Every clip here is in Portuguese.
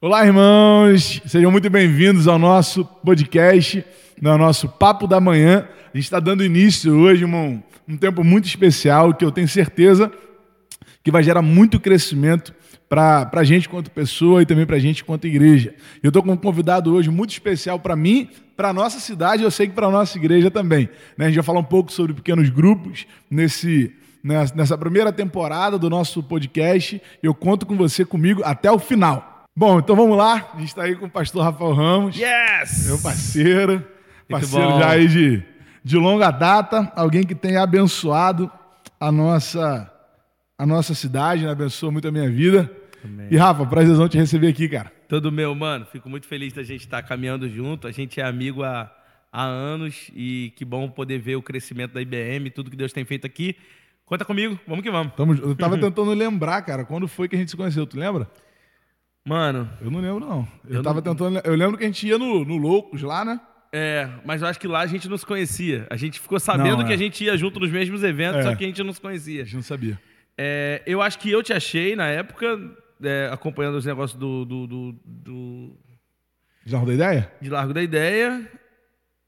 Olá, irmãos! Sejam muito bem-vindos ao nosso podcast, ao nosso Papo da Manhã. A gente está dando início hoje um, um tempo muito especial que eu tenho certeza que vai gerar muito crescimento para a gente quanto pessoa e também para a gente quanto igreja. Eu estou com um convidado hoje muito especial para mim, para a nossa cidade, eu sei que para a nossa igreja também. Né? A gente vai falar um pouco sobre pequenos grupos nesse, nessa primeira temporada do nosso podcast. Eu conto com você comigo até o final. Bom, então vamos lá. A gente está aí com o pastor Rafael Ramos. Yes! Meu parceiro. Parceiro já aí de, de longa data. Alguém que tem abençoado a nossa, a nossa cidade, né? abençoa muito a minha vida. Amém. E Rafa, prazerzão te receber aqui, cara. Todo meu, mano. Fico muito feliz da gente estar caminhando junto. A gente é amigo há, há anos e que bom poder ver o crescimento da IBM, tudo que Deus tem feito aqui. Conta comigo, vamos que vamos. Tamo, eu tava tentando lembrar, cara, quando foi que a gente se conheceu, tu lembra? Mano. Eu não lembro, não. Eu, eu tava não... tentando. Eu lembro que a gente ia no, no Loucos lá, né? É, mas eu acho que lá a gente não se conhecia. A gente ficou sabendo não, é. que a gente ia junto nos mesmos eventos, é. só que a gente não se conhecia. A gente não sabia. É, eu acho que eu te achei na época, é, acompanhando os negócios do, do, do, do. De Largo da Ideia? De Largo da Ideia.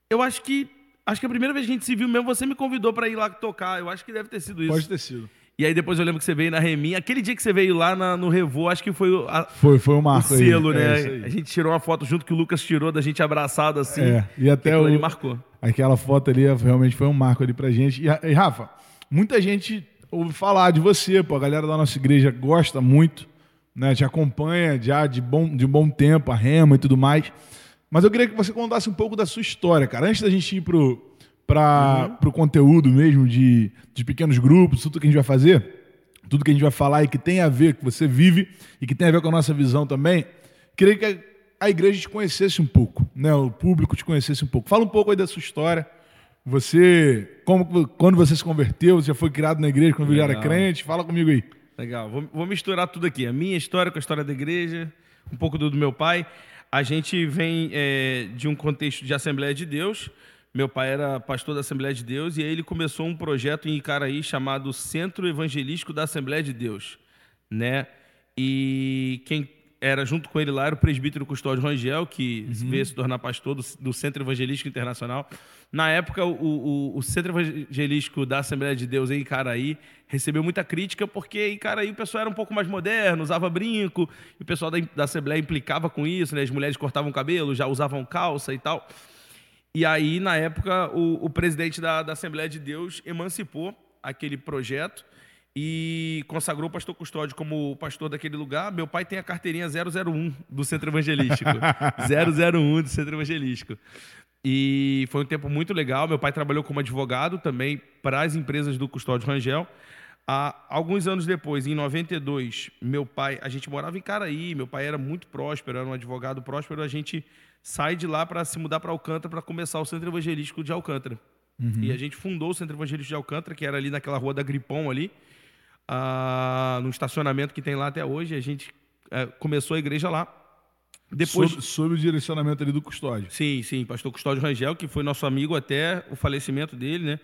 Eu acho que Acho que a primeira vez que a gente se viu mesmo, você me convidou para ir lá tocar. Eu acho que deve ter sido isso. Pode ter sido. E aí depois eu lembro que você veio na Reminha. Aquele dia que você veio lá na, no Revô, acho que foi a, foi, foi o marco o selo, aí. né? É a gente tirou uma foto junto que o Lucas tirou da gente abraçado assim. É, e até o, ele marcou. Aquela foto ali realmente foi um marco ali pra gente. E, e Rafa, muita gente ouve falar de você, pô. A galera da nossa igreja gosta muito, né? Te acompanha já de bom, de bom tempo, a rema e tudo mais. Mas eu queria que você contasse um pouco da sua história, cara. Antes da gente ir pro, para uhum. o conteúdo mesmo de, de pequenos grupos, tudo que a gente vai fazer, tudo que a gente vai falar e que tem a ver, que você vive e que tem a ver com a nossa visão também, queria que a, a igreja te conhecesse um pouco, né? o público te conhecesse um pouco. Fala um pouco aí da sua história. Você, como, quando você se converteu, você já foi criado na igreja quando você era crente? Fala comigo aí. Legal, vou, vou, misturar tudo aqui. A minha história com a história da igreja, um pouco do, do meu pai. A gente vem é, de um contexto de Assembleia de Deus, meu pai era pastor da Assembleia de Deus e aí ele começou um projeto em Icaraí chamado Centro Evangelístico da Assembleia de Deus, né? E quem era junto com ele lá era o presbítero Custódio Rangel, que uhum. veio se tornar pastor do, do, Centro Evangelístico Internacional. Na época, o, o, o, Centro Evangelístico da Assembleia de Deus em Icaraí recebeu muita crítica, porque em Icaraí o pessoal era um pouco mais moderno, usava brinco, e o pessoal da, da Assembleia implicava com isso, né? as mulheres cortavam cabelo, já usavam calça e tal. E aí, na época, o, o presidente da, da, Assembleia de Deus emancipou aquele projeto e consagrou o pastor Custódio como pastor daquele lugar. Meu pai tem a carteirinha 001 do Centro Evangelístico. 001 do Centro Evangelístico. E foi um tempo muito legal. Meu pai trabalhou como advogado também para as empresas do Custódio Rangel. Há alguns anos depois, em 92, meu pai, a gente morava em Caraí, meu pai era muito próspero, era um advogado próspero, a gente sai de lá para se mudar para Alcântara para começar o Centro Evangelístico de Alcântara. Uhum. E a gente fundou o Centro Evangelístico de Alcântara, que era ali naquela rua da Gripão ali, uh, no estacionamento que tem lá até hoje. A gente uh, começou a igreja lá. Depois... Sob, sob, o direcionamento ali do Custódio. Sim, sim, pastor Custódio Rangel, que foi nosso amigo até o falecimento dele, né?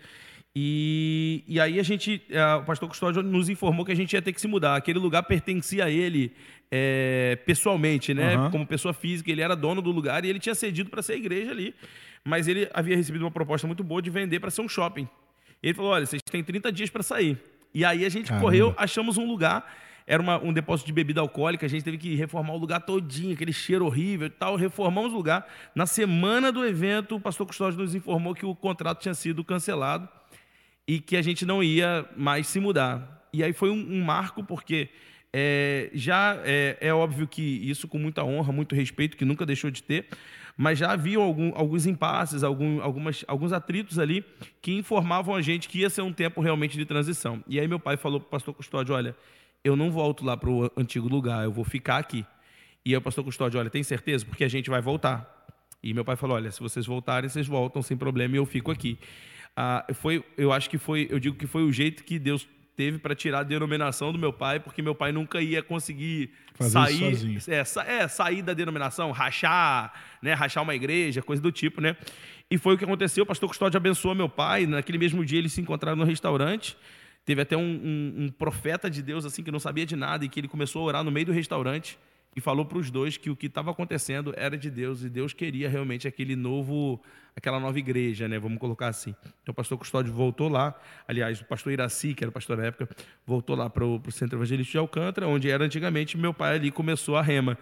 E, e aí a gente, uh, o pastor Custódio nos informou que a gente ia ter que se mudar. Aquele lugar pertencia a ele é, pessoalmente, né? Uhum. Como pessoa física, ele era dono do lugar e ele tinha cedido para ser igreja ali. Mas ele havia recebido uma proposta muito boa de vender para ser um shopping. Ele falou: olha, vocês têm 30 dias para sair. E aí a gente Caramba. correu, achamos um lugar. Era uma, um depósito de bebida alcoólica, a gente teve que reformar o lugar todinho, aquele cheiro horrível e tal. Reformamos o lugar. Na semana do evento, o pastor Custódio nos informou que o contrato tinha sido cancelado e que a gente não ia mais se mudar. E aí foi um, um marco, porque é, já é, é, óbvio que isso com muita honra, muito respeito, que nunca deixou de ter, mas já havia algum, alguns impasses, algum, algumas, alguns atritos ali que informavam a gente que ia ser um tempo realmente de transição. E aí meu pai falou para o pastor Custódio: olha, eu não volto lá para o antigo lugar, eu vou ficar aqui. E aí o pastor Custódio: olha, tem certeza? Porque a gente vai voltar. E meu pai falou: olha, se vocês voltarem, vocês voltam sem problema e eu fico aqui. Ah, foi, eu acho que foi, eu digo que foi o jeito que Deus teve para tirar a denominação do meu pai, porque meu pai nunca ia conseguir Fazer sair, é, sa, é, sair da denominação, rachar, né, rachar uma igreja, coisa do tipo, né? E foi o que aconteceu. O pastor Custódio abençoou meu pai. Naquele mesmo dia eles se encontraram no restaurante. Teve até um, um, um profeta de Deus assim que não sabia de nada e que ele começou a orar no meio do restaurante. E falou para os dois que o que estava acontecendo era de Deus e Deus queria realmente aquele novo, aquela nova igreja, né? Vamos colocar assim. Então o pastor Custódio voltou lá, aliás, o pastor Iraci, que era pastor na época, voltou lá para o Centro Evangelístico de Alcântara, onde era antigamente, meu pai ali começou a rema,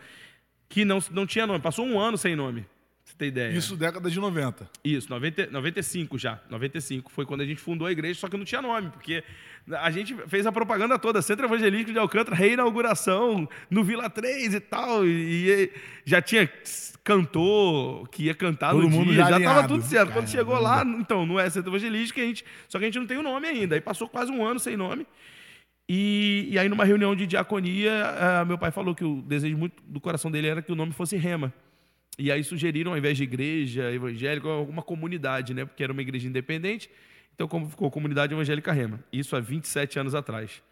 que não, não tinha nome, passou um ano sem nome você ter ideia. Isso década de 90. Isso, 90, 95 já. 95 foi quando a gente fundou a igreja, só que não tinha nome, porque a gente fez a propaganda toda, Centro Evangelístico de Alcântara, reinauguração no Vila 3 e tal, e, já tinha cantor que ia cantar Todo no mundo dia, já já alinhado. tava tudo certo. Quando Caramba. chegou lá, então, não é Centro Evangelístico, a gente, só que a gente não tem o nome ainda. Aí passou quase um ano sem nome. E, e aí, numa reunião de diaconia, ah, meu pai falou que o desejo muito do coração dele era que o nome fosse Rema. E aí sugeriram, ao invés de igreja evangélica, alguma comunidade, né? Porque era uma igreja independente. Então, como ficou Comunidade Evangélica Rema. Isso há 27 anos atrás.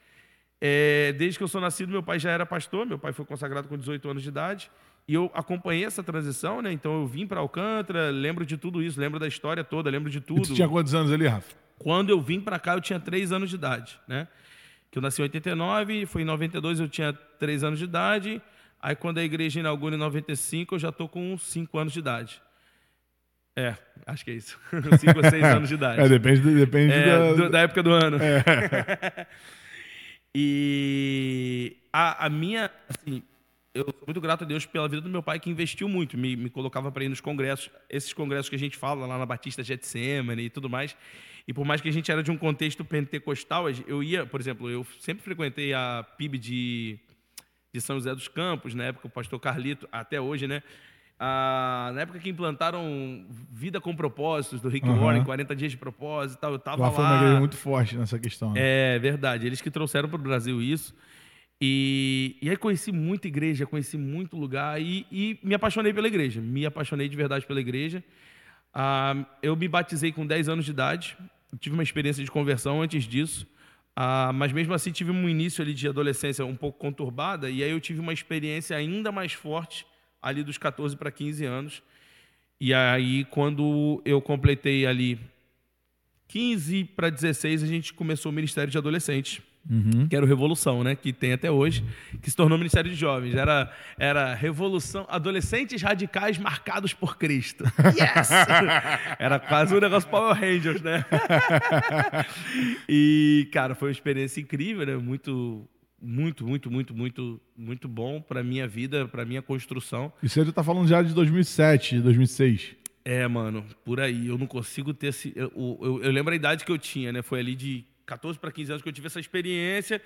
É, desde que eu sou nascido, meu pai já era pastor. Meu pai foi consagrado com 18 anos de idade. E eu acompanhei essa transição, né? Então, eu vim para Alcântara, lembro de tudo isso, lembro da história toda, lembro de E tudo. tu tinha quantos anos ali, Rafa? Quando eu vim para cá, eu tinha 3 anos de idade, né? Que eu nasci em 89, foi em 92 eu tinha 3 anos de idade. Aí quando a igreja inaugura em 95, eu já tô com 5 anos de idade. É, acho que é isso. 5 ou 6 anos de idade. É, depende, depende É, da... da época do ano. e a, a minha, assim, eu sou muito grato a Deus pela vida do meu pai que investiu muito, me, me colocava para ir nos congressos, esses congressos que a gente fala lá na Batista Getsemane e tudo mais. E por mais que a gente era de um contexto pentecostal, eu ia, por exemplo, eu sempre frequentei a PIB de, de São José dos Campos, na época o pastor Carlito, até hoje, né? Ah, na época que implantaram Vida com Propósitos, do Rick Aham. Warren, 40 dias de propósito e tal, eu tava Lá lá. foi uma igreja muito forte nessa questão. né? É verdade, eles que trouxeram para o Brasil isso. E, e aí conheci muita igreja, conheci muito lugar e, e me apaixonei pela igreja. Me apaixonei de verdade pela igreja. Ah, eu me batizei com 10 anos de idade. Tive uma experiência de conversão antes disso. Ah, mas mesmo assim tive um início ali de adolescência um pouco conturbada. E aí eu tive uma experiência ainda mais forte ali dos 14 para 15 anos. E aí quando eu completei ali 15 para 16, a gente começou o Ministério de Adolescentes, que era o Revolução, né? Que tem até hoje, que se tornou Ministério de Jovens. Era, era Revolução, Adolescentes Radicais Marcados por Cristo. Yes! era quase um negócio Power Rangers, né? e, cara, foi uma experiência incrível, né? Muito, muito, muito, muito, muito, muito bom para minha vida, para minha construção. Aí tu tá falando já de 2007, 2006. É, mano, por aí. Eu não consigo ter esse. Eu, eu, eu lembro a idade que eu tinha, né? Foi ali de 14 para 15 anos que eu tive essa experiência.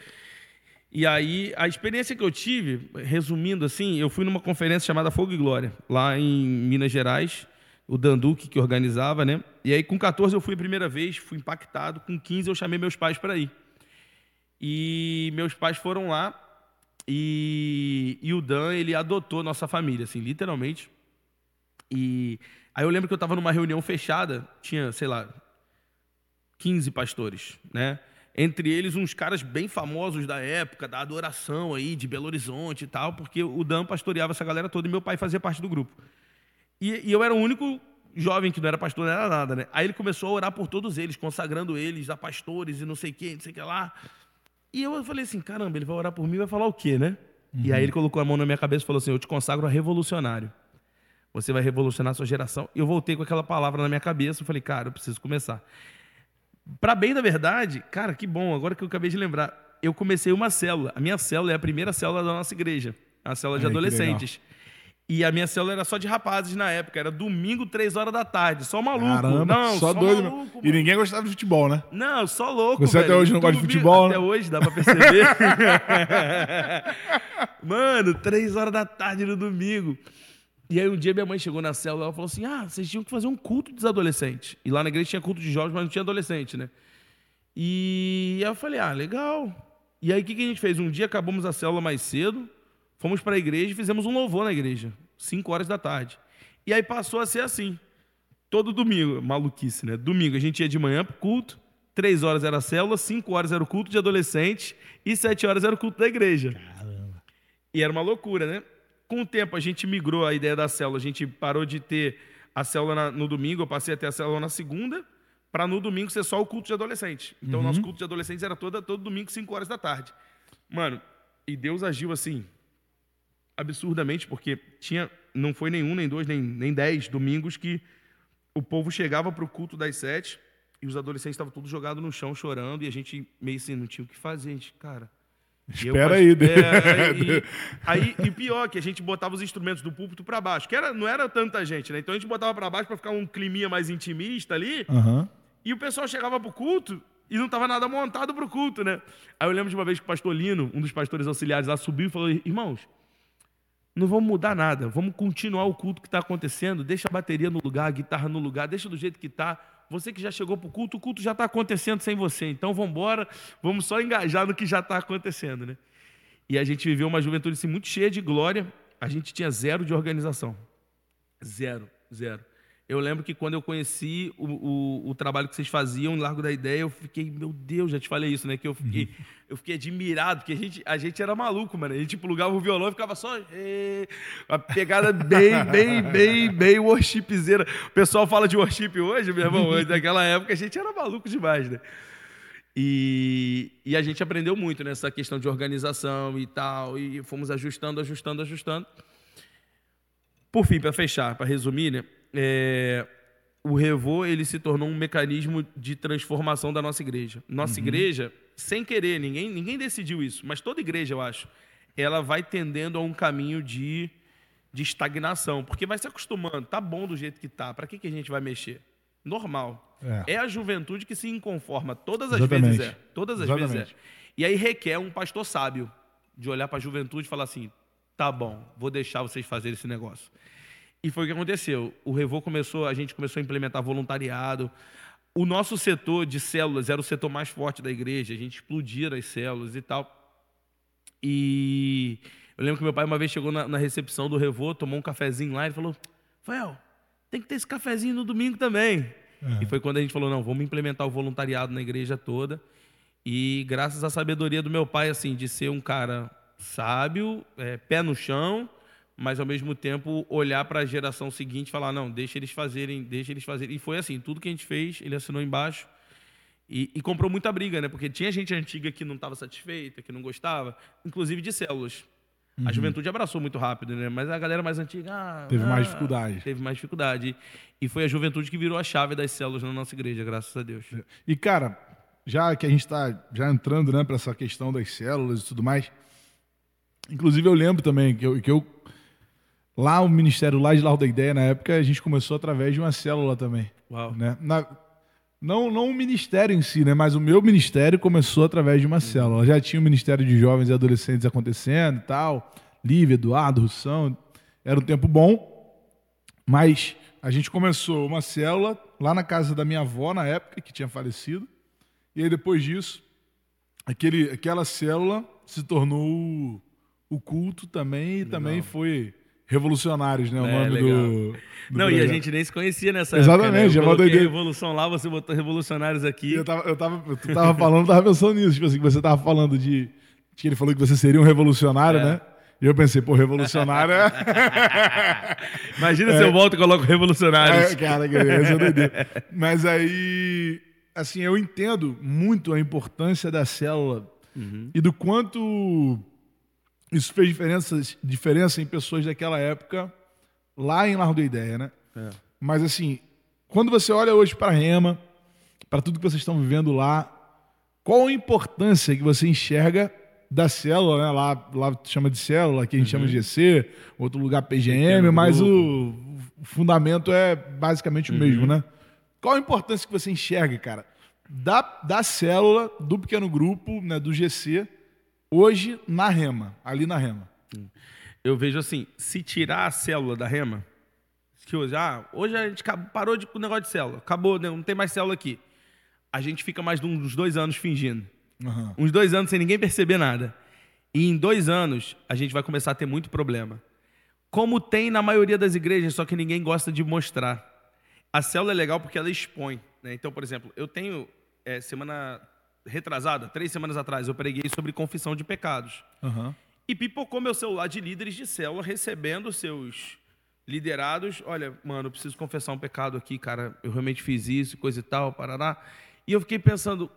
E aí, a experiência que eu tive, resumindo assim, eu fui numa conferência chamada Fogo e Glória, lá em Minas Gerais, o Danduque que organizava, né? E aí, com 14 eu fui a primeira vez, fui impactado. Com 15 eu chamei meus pais para ir. E meus pais foram lá e, e o Dan, ele adotou nossa família, assim, literalmente. E aí eu lembro que eu estava numa reunião fechada, tinha, sei lá, 15 pastores, né? Entre eles uns caras bem famosos da época, da adoração aí, de Belo Horizonte e tal, porque o Dan pastoreava essa galera toda e meu pai fazia parte do grupo. E, e eu era o único jovem que não era pastor, não era nada, né? Aí ele começou a orar por todos eles, consagrando eles a pastores e não sei quem, não sei o que lá. E eu falei assim, caramba, ele vai orar por mim e vai falar o quê, né? E aí ele colocou a mão na minha cabeça e falou assim, eu te consagro a revolucionário. Você vai revolucionar a sua geração. Eu voltei com aquela palavra na minha cabeça e falei, cara, eu preciso começar. Para bem da verdade, cara, que bom, agora que eu acabei de lembrar, eu comecei uma célula. A minha célula é a primeira célula da nossa igreja, a célula de Ai, adolescentes. E a minha célula era só de rapazes na época, era domingo, três horas da tarde, só maluco. Caramba, não, só, doido. maluco, e ninguém gostava de futebol, né? Não, só louco, Você até velho. hoje não gosta de futebol, Até né? hoje, dá pra perceber. Mano, três horas da tarde no domingo. E aí um dia minha mãe chegou na célula e ela falou assim, ah, vocês tinham que fazer um culto dos adolescentes. E lá na igreja tinha culto de jovens, mas não tinha adolescente, né? E aí eu falei, ah, legal. E aí o que, que a gente fez? Um dia acabamos a célula mais cedo, fomos para a igreja e fizemos um louvor na igreja, 5 horas da tarde. E aí passou a ser assim, todo domingo, maluquice, né? Domingo a gente ia de manhã pro culto, 3 horas era a célula, 5 horas era o culto de adolescente e 7 horas era o culto da igreja. E era uma loucura, né? Com o tempo a gente migrou a ideia da célula, a gente parou de ter a célula no domingo, eu passei a ter a célula na segunda, para no domingo ser só o culto de adolescente. Então, o nosso culto de adolescentes era toda, todo domingo, 5 horas da tarde. Mano, e Deus agiu assim, absurdamente, porque tinha, não foi nenhum, nem dois, nem, nem dez domingos que o povo chegava para o culto das sete e os adolescentes estavam todos jogados no chão chorando e a gente meio assim, não tinha o que fazer, a gente, cara. Espera aí, né? é, e, aí, e pior, que a gente botava os instrumentos do púlpito para baixo, que era, não era tanta gente, né? Então a gente botava para baixo para ficar um climinha mais intimista ali. Uhum. E o pessoal chegava pro culto e não tava nada montado pro culto, né? Aí eu lembro de uma vez que o pastor Lino, um dos pastores auxiliares lá, subiu e falou: Irmãos, não vamos mudar nada, vamos continuar o culto que está acontecendo, deixa a bateria no lugar, a guitarra no lugar, deixa do jeito que está. Você que já chegou para o culto, o culto já está acontecendo sem você. Então vamos embora, vamos só engajar no que já está acontecendo. Né? E a gente viveu uma juventude assim, muito cheia de glória. A gente tinha zero de organização. Zero, zero. Eu lembro que quando eu conheci o, o, o, trabalho que vocês faziam em Largo da Ideia, eu fiquei, meu Deus, já te falei isso, né? Que eu fiquei, uhum. eu fiquei admirado, porque a gente, a gente era maluco, mano. A gente plugava o violão e ficava só. Uma pegada bem, bem, bem, bem worshipzeira. O pessoal fala de worship hoje, meu irmão. Naquela época a gente era maluco demais, né? E, e a gente aprendeu muito nessa questão de organização e tal. E fomos ajustando, ajustando, ajustando. Por fim, para fechar, para resumir, né? É, o Revô ele se tornou um mecanismo de transformação da nossa igreja. Nossa uhum. igreja, sem querer, ninguém, ninguém decidiu isso, mas toda igreja, eu acho, ela vai tendendo a um caminho de, de estagnação, porque vai se acostumando, tá bom do jeito que tá, para que, que a gente vai mexer? Normal. É. é a juventude que se inconforma, todas as Exatamente. vezes é. Todas as Exatamente. vezes é. E aí requer um pastor sábio de olhar para a juventude e falar assim: tá bom, vou deixar vocês fazerem esse negócio. E foi o que aconteceu. O Revô começou, a gente começou a implementar voluntariado. O nosso setor de células era o setor mais forte da igreja, a gente explodia as células e tal. E eu lembro que meu pai uma vez chegou na, na recepção do Revô, tomou um cafezinho lá e falou: Rafael, tem que ter esse cafezinho no domingo também. Uhum. E foi quando a gente falou: não, vamos implementar o voluntariado na igreja toda. E graças à sabedoria do meu pai, assim, de ser um cara sábio, é, pé no chão, mas ao mesmo tempo olhar para a geração seguinte e falar, não, deixa eles fazerem, deixa eles fazerem. E foi assim, tudo que a gente fez, ele assinou embaixo e, e comprou muita briga, né? Porque tinha gente antiga que não estava satisfeita, que não gostava, inclusive de células. Uhum. A juventude abraçou muito rápido, né? Mas a galera mais antiga. Ah, teve ah, mais dificuldade. Teve mais dificuldade. E foi a juventude que virou a chave das células na nossa igreja, graças a Deus. E, cara, já que a gente está já entrando né, para essa questão das células e tudo mais, inclusive eu lembro também que eu, que eu Lá o Ministério lá de da Ideia, na época, a gente começou através de uma célula também. Uau. Né? Na, não, não o ministério em si, né? mas o meu ministério começou através de uma uhum. célula. Já tinha o Ministério de Jovens e Adolescentes acontecendo e tal. Lívia, Eduardo, Russão. Era um tempo bom. Mas a gente começou uma célula lá na casa da minha avó, na época, que tinha falecido. E aí, depois disso, aquele, aquela célula se tornou o, o culto também. E Legal. também foi Revolucionários, né? O é, nome do, do. Não, projeto. e a gente nem se conhecia nessa Exatamente, época. Né? Eu coloquei Revolução lá, você botou Revolucionários aqui. Eu tava, eu tava, eu tava falando, tava pensando nisso. Tipo assim, que você tava falando de. Que ele falou que você seria um revolucionário, é. né? E eu pensei, pô, revolucionário é. Imagina é. se eu volto e coloco revolucionários. É, cara, essa é doideira. Mas aí, assim, eu entendo muito a importância da célula uhum. e do quanto isso fez diferença, diferença em pessoas daquela época, lá em Largo da Ideia, né? É. Mas assim, quando você olha hoje para a Rema, para tudo que vocês estão vivendo lá, qual a importância que você enxerga da célula, né? Lá, lá chama de célula, aqui a gente uhum. chama de GC, outro lugar PGM, mas o, o, fundamento é basicamente uhum. o mesmo, né? Qual a importância que você enxerga, cara, da, da célula, do pequeno grupo, né, do GC, hoje na rema, ali na rema? Eu vejo assim, se tirar a célula da rema, que hoje, ah, hoje a gente parou de, com o negócio de célula, acabou, né, não tem mais célula aqui. A gente fica mais de uns dois anos fingindo. Uhum. Uns dois anos sem ninguém perceber nada. E em dois anos, a gente vai começar a ter muito problema. Como tem na maioria das igrejas, só que ninguém gosta de mostrar. A célula é legal porque ela expõe. Né? Então, por exemplo, eu tenho, é, semana retrasada, três semanas atrás, eu preguei sobre confissão de pecados. Uhum. E pipocou meu celular de líderes de célula recebendo seus liderados. Olha, mano, eu preciso confessar um pecado aqui, cara. Eu realmente fiz isso, coisa e tal, parará. E eu fiquei pensando,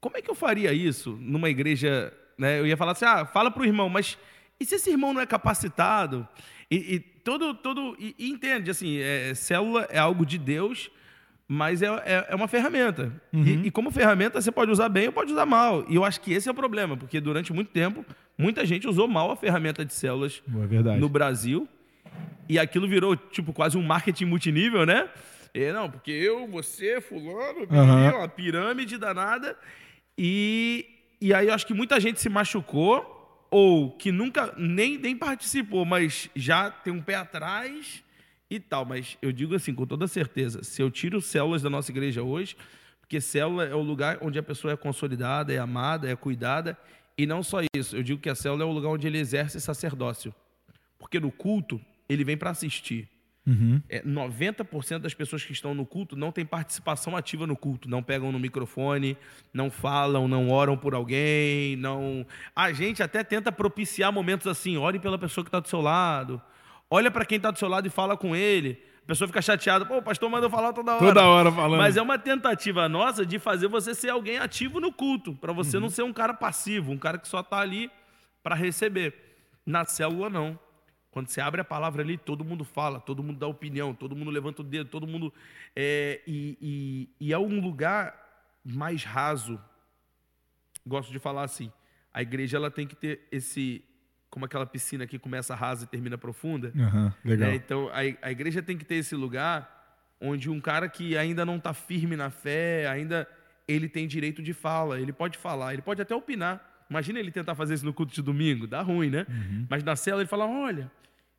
como é que eu faria isso numa igreja? Né? Eu ia falar assim, ah, fala para o irmão, mas E se esse irmão não é capacitado, e, e todo, todo, e, e entende, assim, é, célula é algo de Deus, mas é, é, é uma ferramenta. Uhum. E, e, como ferramenta você pode usar bem ou pode usar mal. E eu acho que esse é o problema, porque durante muito tempo, muita gente usou mal a ferramenta de células é no Brasil. E aquilo virou, tipo, quase um marketing multinível, né? É, não, porque eu, você, fulano, uhum. uma pirâmide danada. E, e aí eu acho que muita gente se machucou, ou que nunca nem, nem participou, mas já tem um pé atrás e tal. Mas eu digo assim, com toda certeza, se eu tiro células da nossa igreja hoje, porque célula é o lugar onde a pessoa é consolidada, é amada, é cuidada, e não só isso, eu digo que a célula é o lugar onde ele exerce sacerdócio. Porque no culto, ele vem para assistir. Uhum. É, 90% das pessoas que estão no culto não têm participação ativa no culto, não pegam no microfone, não falam, não oram por alguém, não. A gente até tenta propiciar momentos assim, ore pela pessoa que está do seu lado, olha para quem está do seu lado e fala com ele. A pessoa fica chateada, pô, o pastor manda falar toda hora. Toda hora falando. Mas é uma tentativa nossa de fazer você ser alguém ativo no culto, para você uhum. não ser um cara passivo, um cara que só está ali para receber. Na célula, não. Quando você abre a palavra ali, todo mundo fala, todo mundo dá opinião, todo mundo levanta o dedo, todo mundo. É, e, e, e é um lugar mais raso. Gosto de falar assim. A igreja ela tem que ter esse. Como aquela piscina que começa rasa e termina profunda. Uhum, legal. É, então, a, a igreja tem que ter esse lugar onde um cara que ainda não está firme na fé, ainda ele tem direito de fala, ele pode falar, ele pode até opinar. Imagina ele tentar fazer isso no culto de domingo, dá ruim, né? Uhum. Mas na cela ele fala: olha,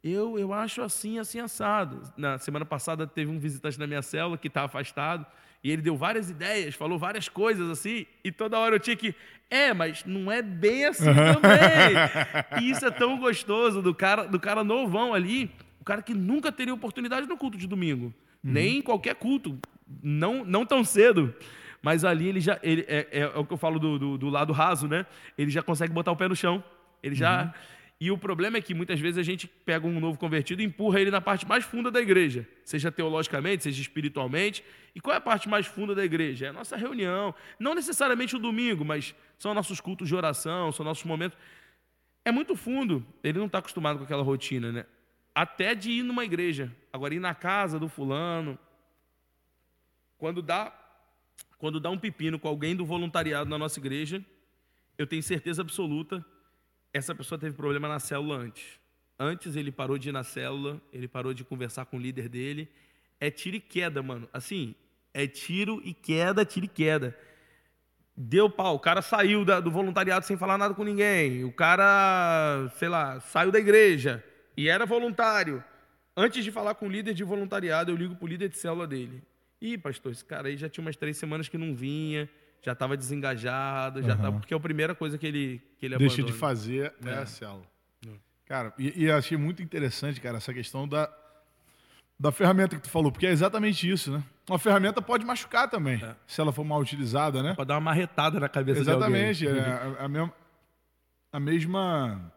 eu, eu acho assim, assim, assado. Na semana passada teve um visitante na minha célula que está afastado, e ele deu várias ideias, falou várias coisas assim, e toda hora eu tinha que. É, mas não é bem assim também. e isso é tão gostoso do cara, do cara novão ali, o cara que nunca teria oportunidade no culto de domingo, uhum. nem em qualquer culto, não, não tão cedo. Mas ali ele já. Ele, é, é, é o que eu falo do, do, do, lado raso, né? Ele já consegue botar o pé no chão. Ele já. Uhum e o problema é que muitas vezes a gente pega um novo convertido e empurra ele na parte mais funda da igreja, seja teologicamente, seja espiritualmente. E qual é a parte mais funda da igreja? É a nossa reunião. Não necessariamente o domingo, mas são nossos cultos de oração, são nossos momentos. É muito fundo. Ele não está acostumado com aquela rotina, né? Até de ir numa igreja. Agora, ir na casa do fulano. Quando dá, quando dá um pepino com alguém do voluntariado na nossa igreja, eu tenho certeza absoluta essa pessoa teve problema na célula antes. Antes ele parou de ir na célula, ele parou de conversar com o líder dele. É tiro e queda, mano. Assim, é tiro e queda, tiro e queda. Deu pau, o cara saiu da, do voluntariado sem falar nada com ninguém. O cara, sei lá, saiu da igreja e era voluntário. Antes de falar com o líder de voluntariado, eu ligo pro líder de célula dele. Ih, pastor, esse cara aí já tinha umas três semanas que não vinha já estava desengajado, já estava. Porque é a primeira coisa que ele, que ele Deixa abandona. de fazer é, é a célula. É. Cara, e, e achei muito interessante, cara, essa questão da, da ferramenta que tu falou, porque é exatamente isso, né? Uma ferramenta pode machucar também, é. se ela for mal utilizada, né? Pode dar uma marretada na cabeça exatamente, de alguém. Exatamente, é, a, a, mesma, a mesma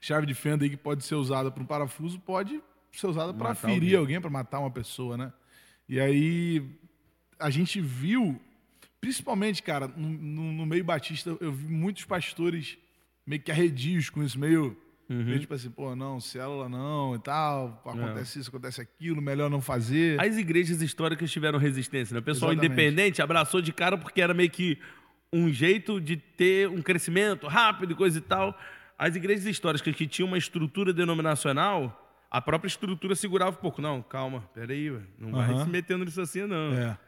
chave de fenda aí que pode ser usada para um parafuso pode ser usada para ferir alguém, alguém para matar uma pessoa, né? E aí a gente viu Principalmente, cara, no, no, meio batista, eu vi muitos pastores meio que arredios com isso, meio, uhum. meio tipo assim, pô, não, célula não e tal, acontece é. isso, acontece aquilo, melhor não fazer. As igrejas históricas tiveram resistência, né? O pessoal Exatamente. independente abraçou de cara porque era meio que um jeito de ter um crescimento rápido e coisa e tal. As igrejas históricas que tinham uma estrutura denominacional, a própria estrutura segurava um pouco. Não, calma, peraí, não vai se metendo nisso assim, não. É.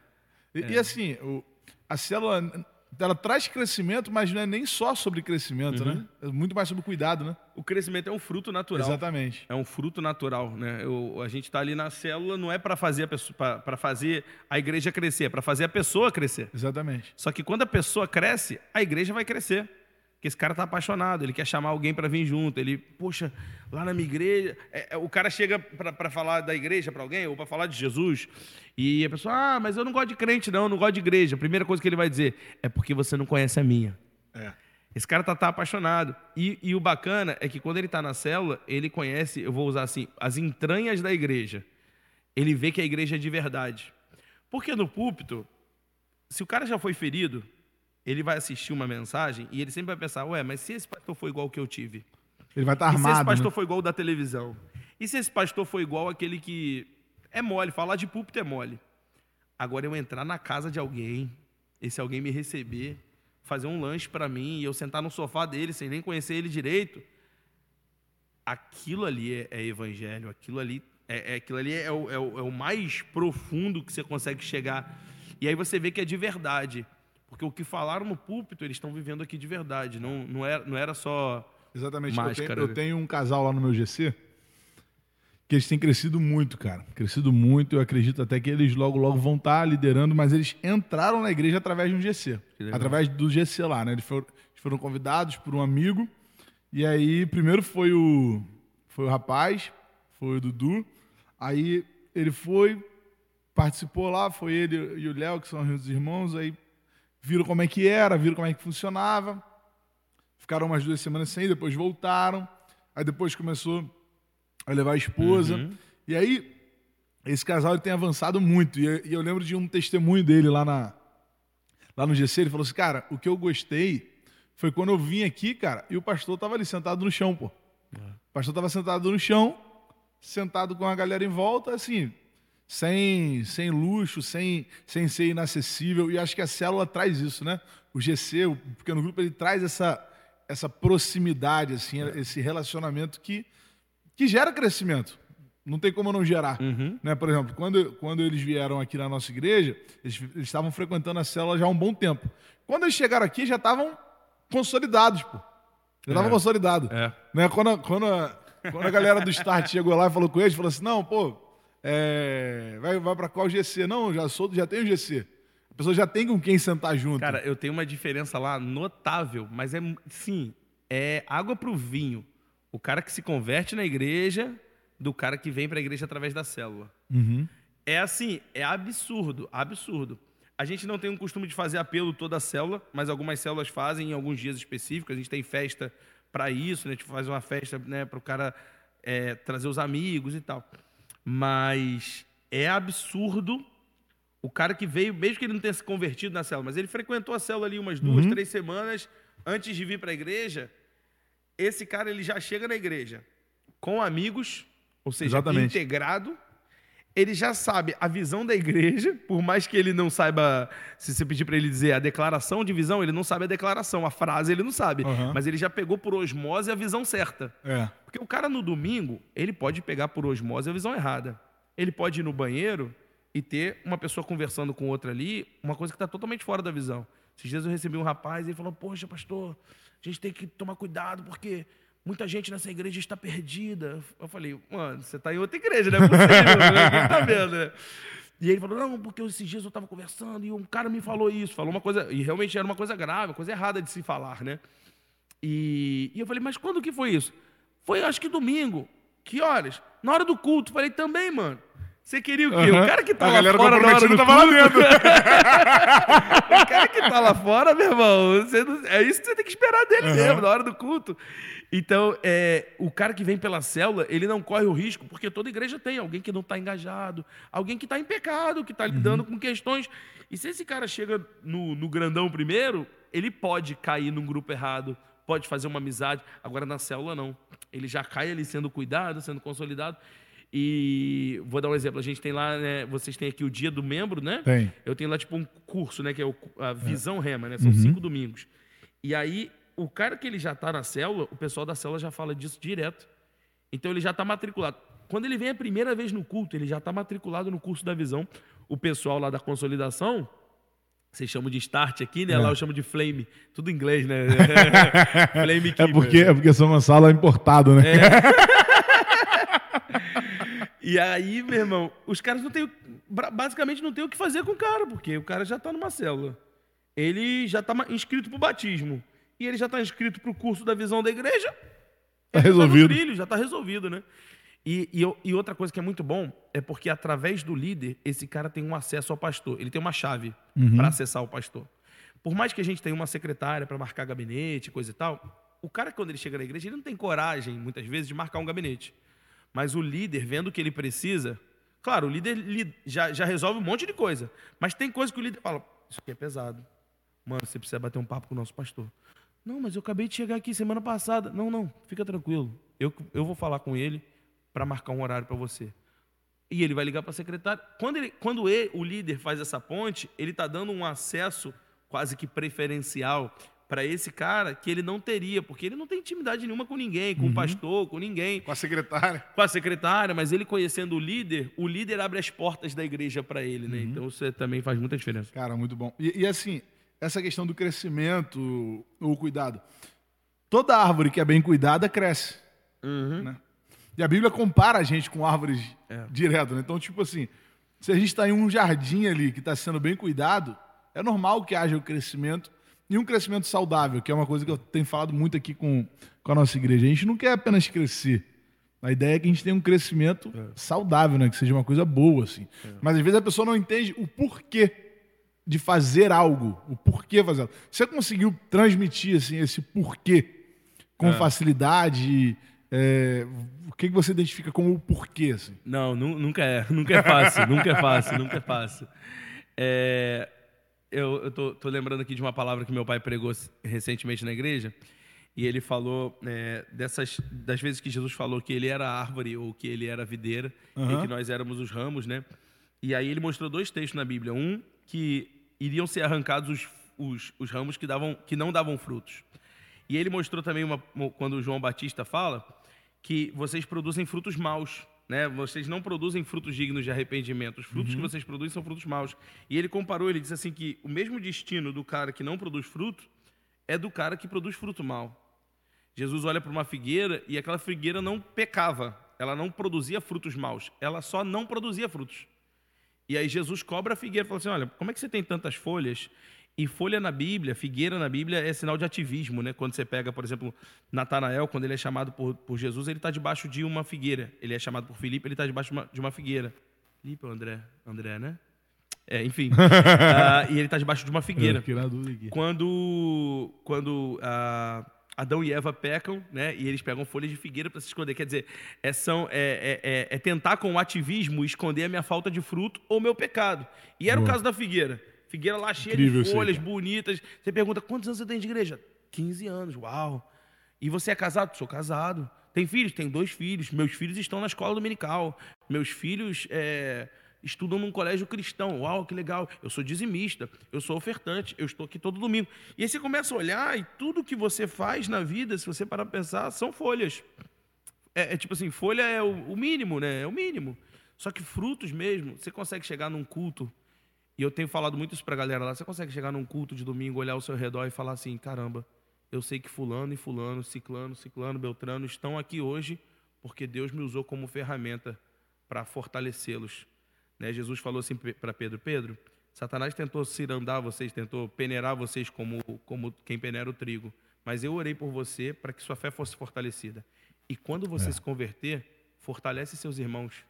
E, é. e assim, o, a célula ela traz crescimento, mas não é nem só sobre crescimento, uhum. né? É muito mais sobre cuidado, né? O crescimento é um fruto natural. Exatamente. É um fruto natural, né? Eu, a gente está ali na célula não é para fazer a para fazer a igreja crescer, é para fazer a pessoa crescer. Exatamente. Só que quando a pessoa cresce, a igreja vai crescer. Porque esse cara tá apaixonado, ele quer chamar alguém para vir junto. Ele, poxa, lá na minha igreja. É, é, o cara chega para falar da igreja para alguém, ou para falar de Jesus, e a pessoa, ah, mas eu não gosto de crente, não, eu não gosto de igreja. A primeira coisa que ele vai dizer é porque você não conhece a minha. É. Esse cara tá, tá apaixonado. E, e, o bacana é que quando ele está na célula, ele conhece, eu vou usar assim, as entranhas da igreja. Ele vê que a igreja é de verdade. Porque no púlpito, se o cara já foi ferido, ele vai assistir uma mensagem e ele sempre vai pensar, ué, mas se esse pastor foi igual que eu tive? Ele vai estar E se esse armado. pastor né? for igual o da televisão? E se esse pastor for igual aquele que é mole, falar de púlpito é mole. Agora eu entrar na casa de alguém, esse alguém me receber, fazer um lanche para mim e eu sentar no sofá dele sem nem conhecer ele direito, aquilo ali é, é evangelho, aquilo ali é, é- aquilo ali é o, é o- é o mais profundo que você consegue chegar. E aí você vê que é de verdade. Porque o que falaram no púlpito, eles estão vivendo aqui de verdade. Não, não, era, não era só. Exatamente. Eu tenho, Máscara, eu tenho um casal lá no meu GC que eles têm crescido muito, cara. Crescido muito. Eu acredito até que eles logo, logo vão estar liderando, mas eles entraram na igreja através de um GC. Através do GC lá, né? Eles foram, eles foram convidados por um amigo. E aí, primeiro foi o, foi o rapaz, foi o Dudu. Aí ele foi, participou lá, foi ele e o Léo, que são os irmãos. Aí viram como é que era, viram como é que funcionava. Ficaram umas duas semanas sem, depois voltaram. Aí depois começou a levar a esposa. Uhum. E aí, esse casal ele tem avançado muito. E eu, e eu lembro de um testemunho dele lá, na, lá no GC. Ele falou assim: Cara, o que eu gostei foi quando eu vim aqui, cara, e o pastor tava ali sentado no chão, pô. O pastor tava sentado no chão, sentado com a galera em volta, assim, sem, sem luxo, sem, sem ser inacessível. E acho que a célula traz isso, né? O GC, o pequeno grupo, ele traz essa, essa proximidade, assim, esse relacionamento que, que gera crescimento. Não tem como não gerar. Uhum. Né? Por exemplo, quando, quando eles vieram aqui na nossa igreja, eles, eles estavam frequentando a célula já há um bom tempo. Quando eles chegaram aqui, já estavam consolidados, pô. Já estavam É. consolidados. É. Né? Quando, quando, a, quando a galera do Start chegou lá e falou com eles, falou assim: não, pô, é, vai, vai para qual GC? Não, já sou, já tenho GC. A pessoa já tem com quem sentar junto. Cara, eu tenho uma diferença lá notável, mas é sim, é água pro vinho. O cara que se converte na igreja do cara que vem para a igreja através da célula. Uhum. É assim, é absurdo, absurdo. A gente não tem um costume de fazer apelo toda a célula, mas algumas células fazem em alguns dias específicos. A gente tem festa para isso, né? a gente faz uma festa né, para o cara é, trazer os amigos e tal. Mas é absurdo o cara que veio, mesmo que ele não tenha se convertido na célula, mas ele frequentou a célula ali umas duas, três semanas antes de vir para a igreja. Esse cara ele já chega na igreja com amigos, ou seja, Exatamente. integrado. Ele já sabe a visão da igreja, por mais que ele não saiba, se você pedir para ele dizer a declaração de visão, ele não sabe a declaração, a frase ele não sabe, Aham. mas ele já pegou por osmose a visão certa. É. Porque o cara no domingo, ele pode pegar por osmose a visão errada. Ele pode ir no banheiro e ter uma pessoa conversando com outra ali, uma coisa que está totalmente fora da visão. Esses dias eu recebi um rapaz e ele falou: Poxa, pastor, a gente tem que tomar cuidado porque muita gente nessa igreja está perdida. Eu falei: Mano, você está em outra igreja, não é possível, né? Quem tá vendo, né? E ele falou: Não, porque esses dias eu estava conversando e um cara me falou isso, falou uma coisa, e realmente era uma coisa grave, uma coisa errada de se falar, né? E, e eu falei, mas quando que foi isso? Foi acho que domingo. Que horas? Na hora do culto. Falei, também, mano. Você queria o quê? Aham. O cara que tá A lá fora na hora do tava lá culto. dentro. o cara que tá lá fora, meu irmão, não- é isso que você tem que esperar dele Aham. mesmo, na hora do culto. Então, é, o cara que vem pela célula, ele não corre o risco, porque toda igreja tem alguém que não está engajado, alguém que está em pecado, que está Uhum. lidando com questões. E se esse cara chega no, no grandão primeiro, ele pode cair num grupo errado, pode fazer uma amizade. Agora, na célula, não. Ele já cai ali sendo cuidado, sendo consolidado. E vou dar um exemplo. A gente tem lá, né, vocês têm aqui o dia do membro, né? Tem. Eu tenho lá tipo um curso, né, que é o, a Visão Rema, né? São cinco domingos. E aí, o cara que ele já está na célula, o pessoal da célula já fala disso direto. Então ele já está matriculado. Quando ele vem a primeira vez no culto, ele já está matriculado no curso da visão. O pessoal lá da consolidação, vocês chamam de start aqui, né? É. Lá eu chamo de flame. Tudo em inglês, né? flame É porque, é porque são uma sala importada, né? E aí, meu irmão, os caras não têm. Basicamente não tem o que fazer com o cara, porque o cara já está numa célula. Ele já está inscrito para o batismo. E ele já está inscrito para o curso da visão da igreja. Tá já no resolvido. trilho, já está resolvido, né? E, e, e outra coisa que é muito bom é porque através do líder, esse cara tem um acesso ao pastor. Ele tem uma chave para acessar o pastor. Por mais que a gente tenha uma secretária para marcar gabinete, coisa e tal, o cara, quando ele chega na igreja, ele não tem coragem, muitas vezes, de marcar um gabinete. Mas o líder, vendo o que ele precisa, claro, o líder já, já resolve um monte de coisa. Mas tem coisa que o líder fala: Isso aqui é pesado. Mano, você precisa bater um papo com o nosso pastor. Não, mas eu acabei de chegar aqui semana passada. Não, não, fica tranquilo. Eu, eu vou falar com ele para marcar um horário para você. E ele vai ligar para a secretária. Quando, ele, quando ele, o líder faz essa ponte, ele está dando um acesso quase que preferencial para esse cara que ele não teria, porque ele não tem intimidade nenhuma com ninguém, com uhum. o pastor, com ninguém. Com a secretária. Com a secretária, mas ele conhecendo o líder, o líder abre as portas da igreja para ele, né? Uhum. Então isso também faz muita diferença. Cara, muito bom. E, e, assim, essa questão do crescimento, o cuidado. Toda árvore que é bem cuidada cresce. Uhum. Né? E a Bíblia compara a gente com árvores é. direto, né? Então, tipo assim, se a gente está em um jardim ali que está sendo bem cuidado, é normal que haja o crescimento e um crescimento saudável, que é uma coisa que eu tenho falado muito aqui com, com a nossa igreja. A gente não quer apenas crescer. A ideia é que a gente tenha um crescimento é. saudável, né? Que seja uma coisa boa, assim. É. Mas às vezes a pessoa não entende o porquê de fazer algo, o porquê fazer algo. Você conseguiu transmitir assim, esse porquê com é. facilidade? É, o que você identifica como o porquê? Assim? Não, nunca é. Nunca é fácil, nunca é fácil, nunca é fácil. É, eu, eu tô, tô, lembrando aqui de uma palavra que meu pai pregou recentemente na igreja, e ele falou é, dessas das vezes que Jesus falou que ele era a árvore ou que ele era a videira uhum. e que nós éramos os ramos, né? E aí ele mostrou dois textos na Bíblia, um que iriam ser arrancados os, os, os ramos que davam que não davam frutos. E ele mostrou também uma, quando João Batista fala que vocês produzem frutos maus né? Vocês não produzem frutos dignos de arrependimento. Os frutos uhum. que vocês produzem são frutos maus. E ele comparou, ele disse assim que o mesmo destino do cara que não produz fruto é do cara que produz fruto mal. Jesus olha para uma figueira e aquela figueira não pecava, ela não produzia frutos maus, ela só não produzia frutos. E aí Jesus cobra a figueira e fala assim: Olha, como é que você tem tantas folhas e folha na Bíblia, figueira na Bíblia é sinal de ativismo, né? Quando você pega, por exemplo, Natanael, quando ele é chamado por, por Jesus, ele está debaixo de uma figueira. Ele é chamado por Filipe, ele está debaixo de uma, de uma figueira. Filipe ou André? André, né? É, enfim. uh, e ele está debaixo de uma figueira. Quando, quando uh, Adão e Eva pecam, né? E eles pegam folhas de figueira para se esconder. Quer dizer, é, são, é, é, é, é, tentar com o ativismo esconder a minha falta de fruto ou meu pecado. E era o caso da figueira. Figueira lá cheia Incrível, de folhas bonitas. Você pergunta, quantos anos você tem de igreja? 15 anos, uau. E você é casado? Sou casado. Tem filhos? Tem dois filhos. Meus filhos estão na escola dominical. Meus filhos é, estudam num colégio cristão. Uau, que legal. Eu sou dizimista. Eu sou ofertante. Eu estou aqui todo domingo. E aí você começa a olhar e tudo que você faz na vida, se você parar para pensar, são folhas. É, é, tipo assim, folha é o, o mínimo, né? É o mínimo. Só que frutos mesmo, você consegue chegar num culto e eu tenho falado muito isso para a galera lá. Você consegue chegar num culto de domingo, olhar ao seu redor e falar assim: caramba, eu sei que Fulano e Fulano, Ciclano, Ciclano, Beltrano estão aqui hoje porque Deus me usou como ferramenta para fortalecê-los. Né? Jesus falou assim para Pedro: Pedro, Satanás tentou cirandar vocês, tentou peneirar vocês como, como quem peneira o trigo. Mas eu orei por você para que sua fé fosse fortalecida. E quando você é. se converter, fortalece seus irmãos.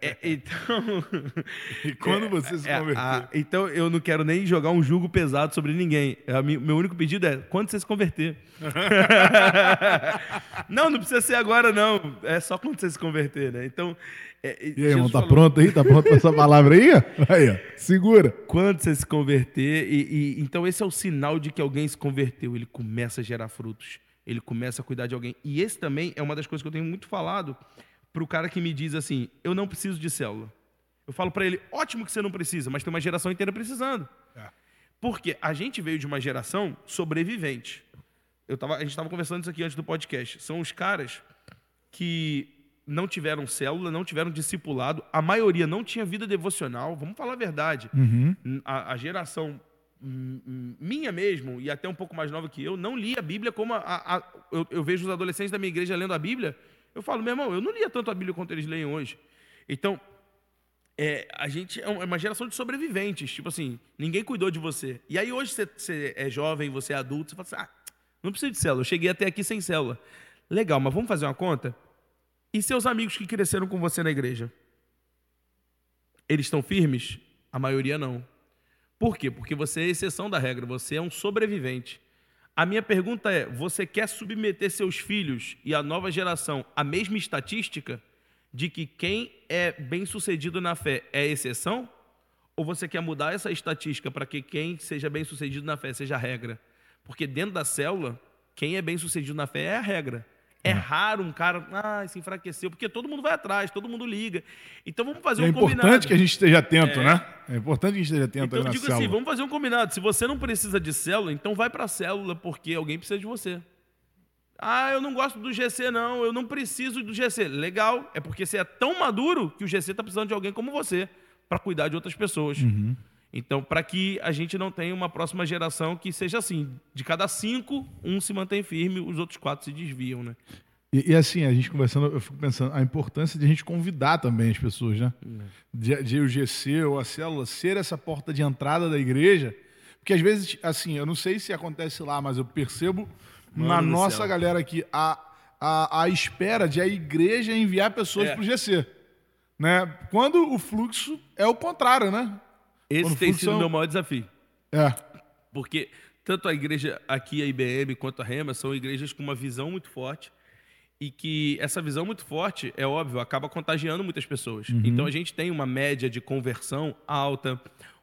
É, então. E quando você se é, converter? A, então eu não quero nem jogar um jugo pesado sobre ninguém. A, meu único pedido é quando você se converter. não, não precisa ser agora, não. É só quando você se converter, né? Então. É, e aí, irmão, tá falou... pronto aí? Tá pronto pra essa palavra aí? Aí, ó. Segura. Quando você se converter, e, e, então esse é o sinal de que alguém se converteu. Ele começa a gerar frutos. Ele começa a cuidar de alguém. E esse também é uma das coisas que eu tenho muito falado para o cara que me diz assim: eu não preciso de célula. Eu falo para ele: ótimo que você não precisa, mas tem uma geração inteira precisando. É. Porque a gente veio de uma geração sobrevivente. Eu tava, a gente estava conversando isso aqui antes do podcast. São os caras que não tiveram célula, não tiveram discipulado, a maioria não tinha vida devocional. Vamos falar a verdade. Uhum. A, a, geração minha mesmo, e até um pouco mais nova que eu, não lia a Bíblia como a, a, eu, eu vejo os adolescentes da minha igreja lendo a Bíblia eu falo, meu irmão, eu não lia tanto a Bíblia quanto eles leem hoje. Então, é, a gente é, é uma geração de sobreviventes. Tipo assim, ninguém cuidou de você. E aí hoje você, você é jovem, você é adulto, você fala assim, ah, não precisa de célula, eu cheguei até aqui sem célula. Legal, mas vamos fazer uma conta? E seus amigos que cresceram com você na igreja? Eles estão firmes? A maioria não. Por quê? Porque você é exceção da regra, você é um sobrevivente. A minha pergunta é: você quer submeter seus filhos e a nova geração à mesma estatística de que quem é bem-sucedido na fé é exceção? Ou você quer mudar essa estatística para que quem seja bem-sucedido na fé seja regra? Porque dentro da célula, quem é bem sucedido na fé é a regra. É, raro um cara, ah, se enfraqueceu, porque todo mundo vai atrás, todo mundo liga. Então vamos fazer É um importante combinado. que a gente esteja atento, É. né? É importante que a gente esteja atento Então eu digo célula. assim, vamos fazer um combinado. Se você não precisa de célula, então vai para a célula, porque alguém precisa de você. Ah, eu não gosto do GC, não. Eu não preciso do GC. Legal, é porque você é tão maduro que o GC está precisando de alguém como você para cuidar de outras pessoas. Uhum. Então, para que a gente não tenha uma próxima geração que seja assim: de cada cinco, um se mantém firme, os outros quatro se desviam, né? E, e assim, a gente conversando, eu fico pensando a importância de a gente convidar também as pessoas, né? De, de o GC ou a célula ser essa porta de entrada da igreja. Porque às vezes, assim, eu não sei se acontece lá, mas eu percebo na Mano do nossa céu. galera aqui a, a, a espera de a igreja enviar pessoas É. para o GC. Né? Quando o fluxo é o contrário, né? Esse tem sido o meu maior desafio. É. Porque tanto a igreja aqui, a IBM, quanto a Rema, são igrejas com uma visão muito forte. E que essa visão muito forte, é óbvio, acaba contagiando muitas pessoas. Então a gente tem uma média de conversão alta,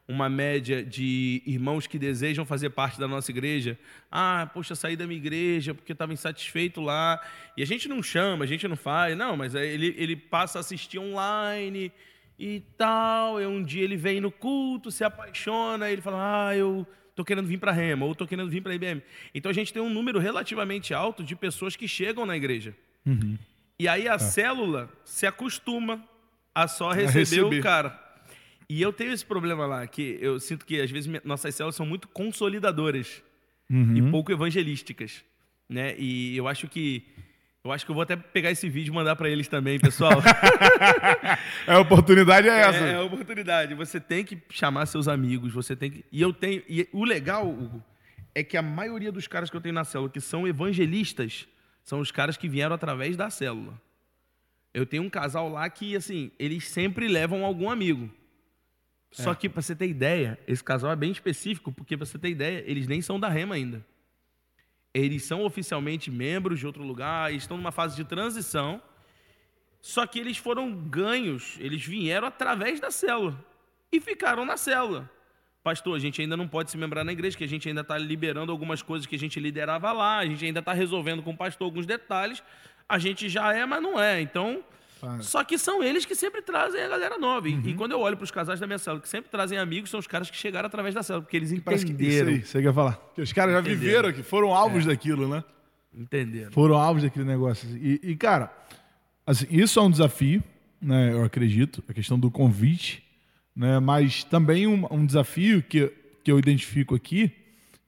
uma média de irmãos que desejam fazer parte da nossa igreja. Ah, poxa, saí da minha igreja porque estava insatisfeito lá. E a gente não chama, a gente não faz. Não, mas ele, ele passa a assistir online e tal. E um dia ele vem no culto, se apaixona, ele fala: Ah, eu tô querendo vir para Rema, ou tô querendo vir para a IBM. Então a gente tem um número relativamente alto de pessoas que chegam na igreja. E aí a célula se acostuma a só receber, receber. o cara. E eu tenho esse problema lá, que eu sinto que às vezes nossas células são muito consolidadoras e pouco evangelísticas, né? E eu acho que eu acho que eu vou até pegar esse vídeo e mandar para eles também, pessoal. É, a oportunidade é essa. É, é a oportunidade. Você tem que chamar seus amigos, você tem que. E eu tenho. E o legal, Hugo, é que a maioria dos caras que eu tenho na célula que são evangelistas são os caras que vieram através da célula. Eu tenho um casal lá que, assim, eles sempre levam algum amigo. Só que, pra você ter ideia, esse casal é bem específico, porque, pra você ter ideia, eles nem são da Rema ainda. Eles são oficialmente membros de outro lugar, estão numa fase de transição. Só que eles foram ganhos, eles vieram através da célula e ficaram na célula. Pastor, a gente ainda não pode se membrar na igreja, que a gente ainda está liberando algumas coisas que a gente liderava lá, a gente ainda está resolvendo com o pastor alguns detalhes. A gente já é, mas não é. Então, Ah. só que são eles que sempre trazem a galera nova. E- E quando eu olho para os casais da minha célula, que sempre trazem amigos, são os caras que chegaram através da célula, porque eles Parece que isso entenderam. aí, você quer falar. Que os caras já Entenderam. viveram aqui, foram alvos É. daquilo, né? Entenderam. Foram alvos daquele negócio. E, e, cara, assim, isso é um desafio, né? Eu acredito, a questão do convite, né? Mas também um, um desafio que, que eu identifico aqui,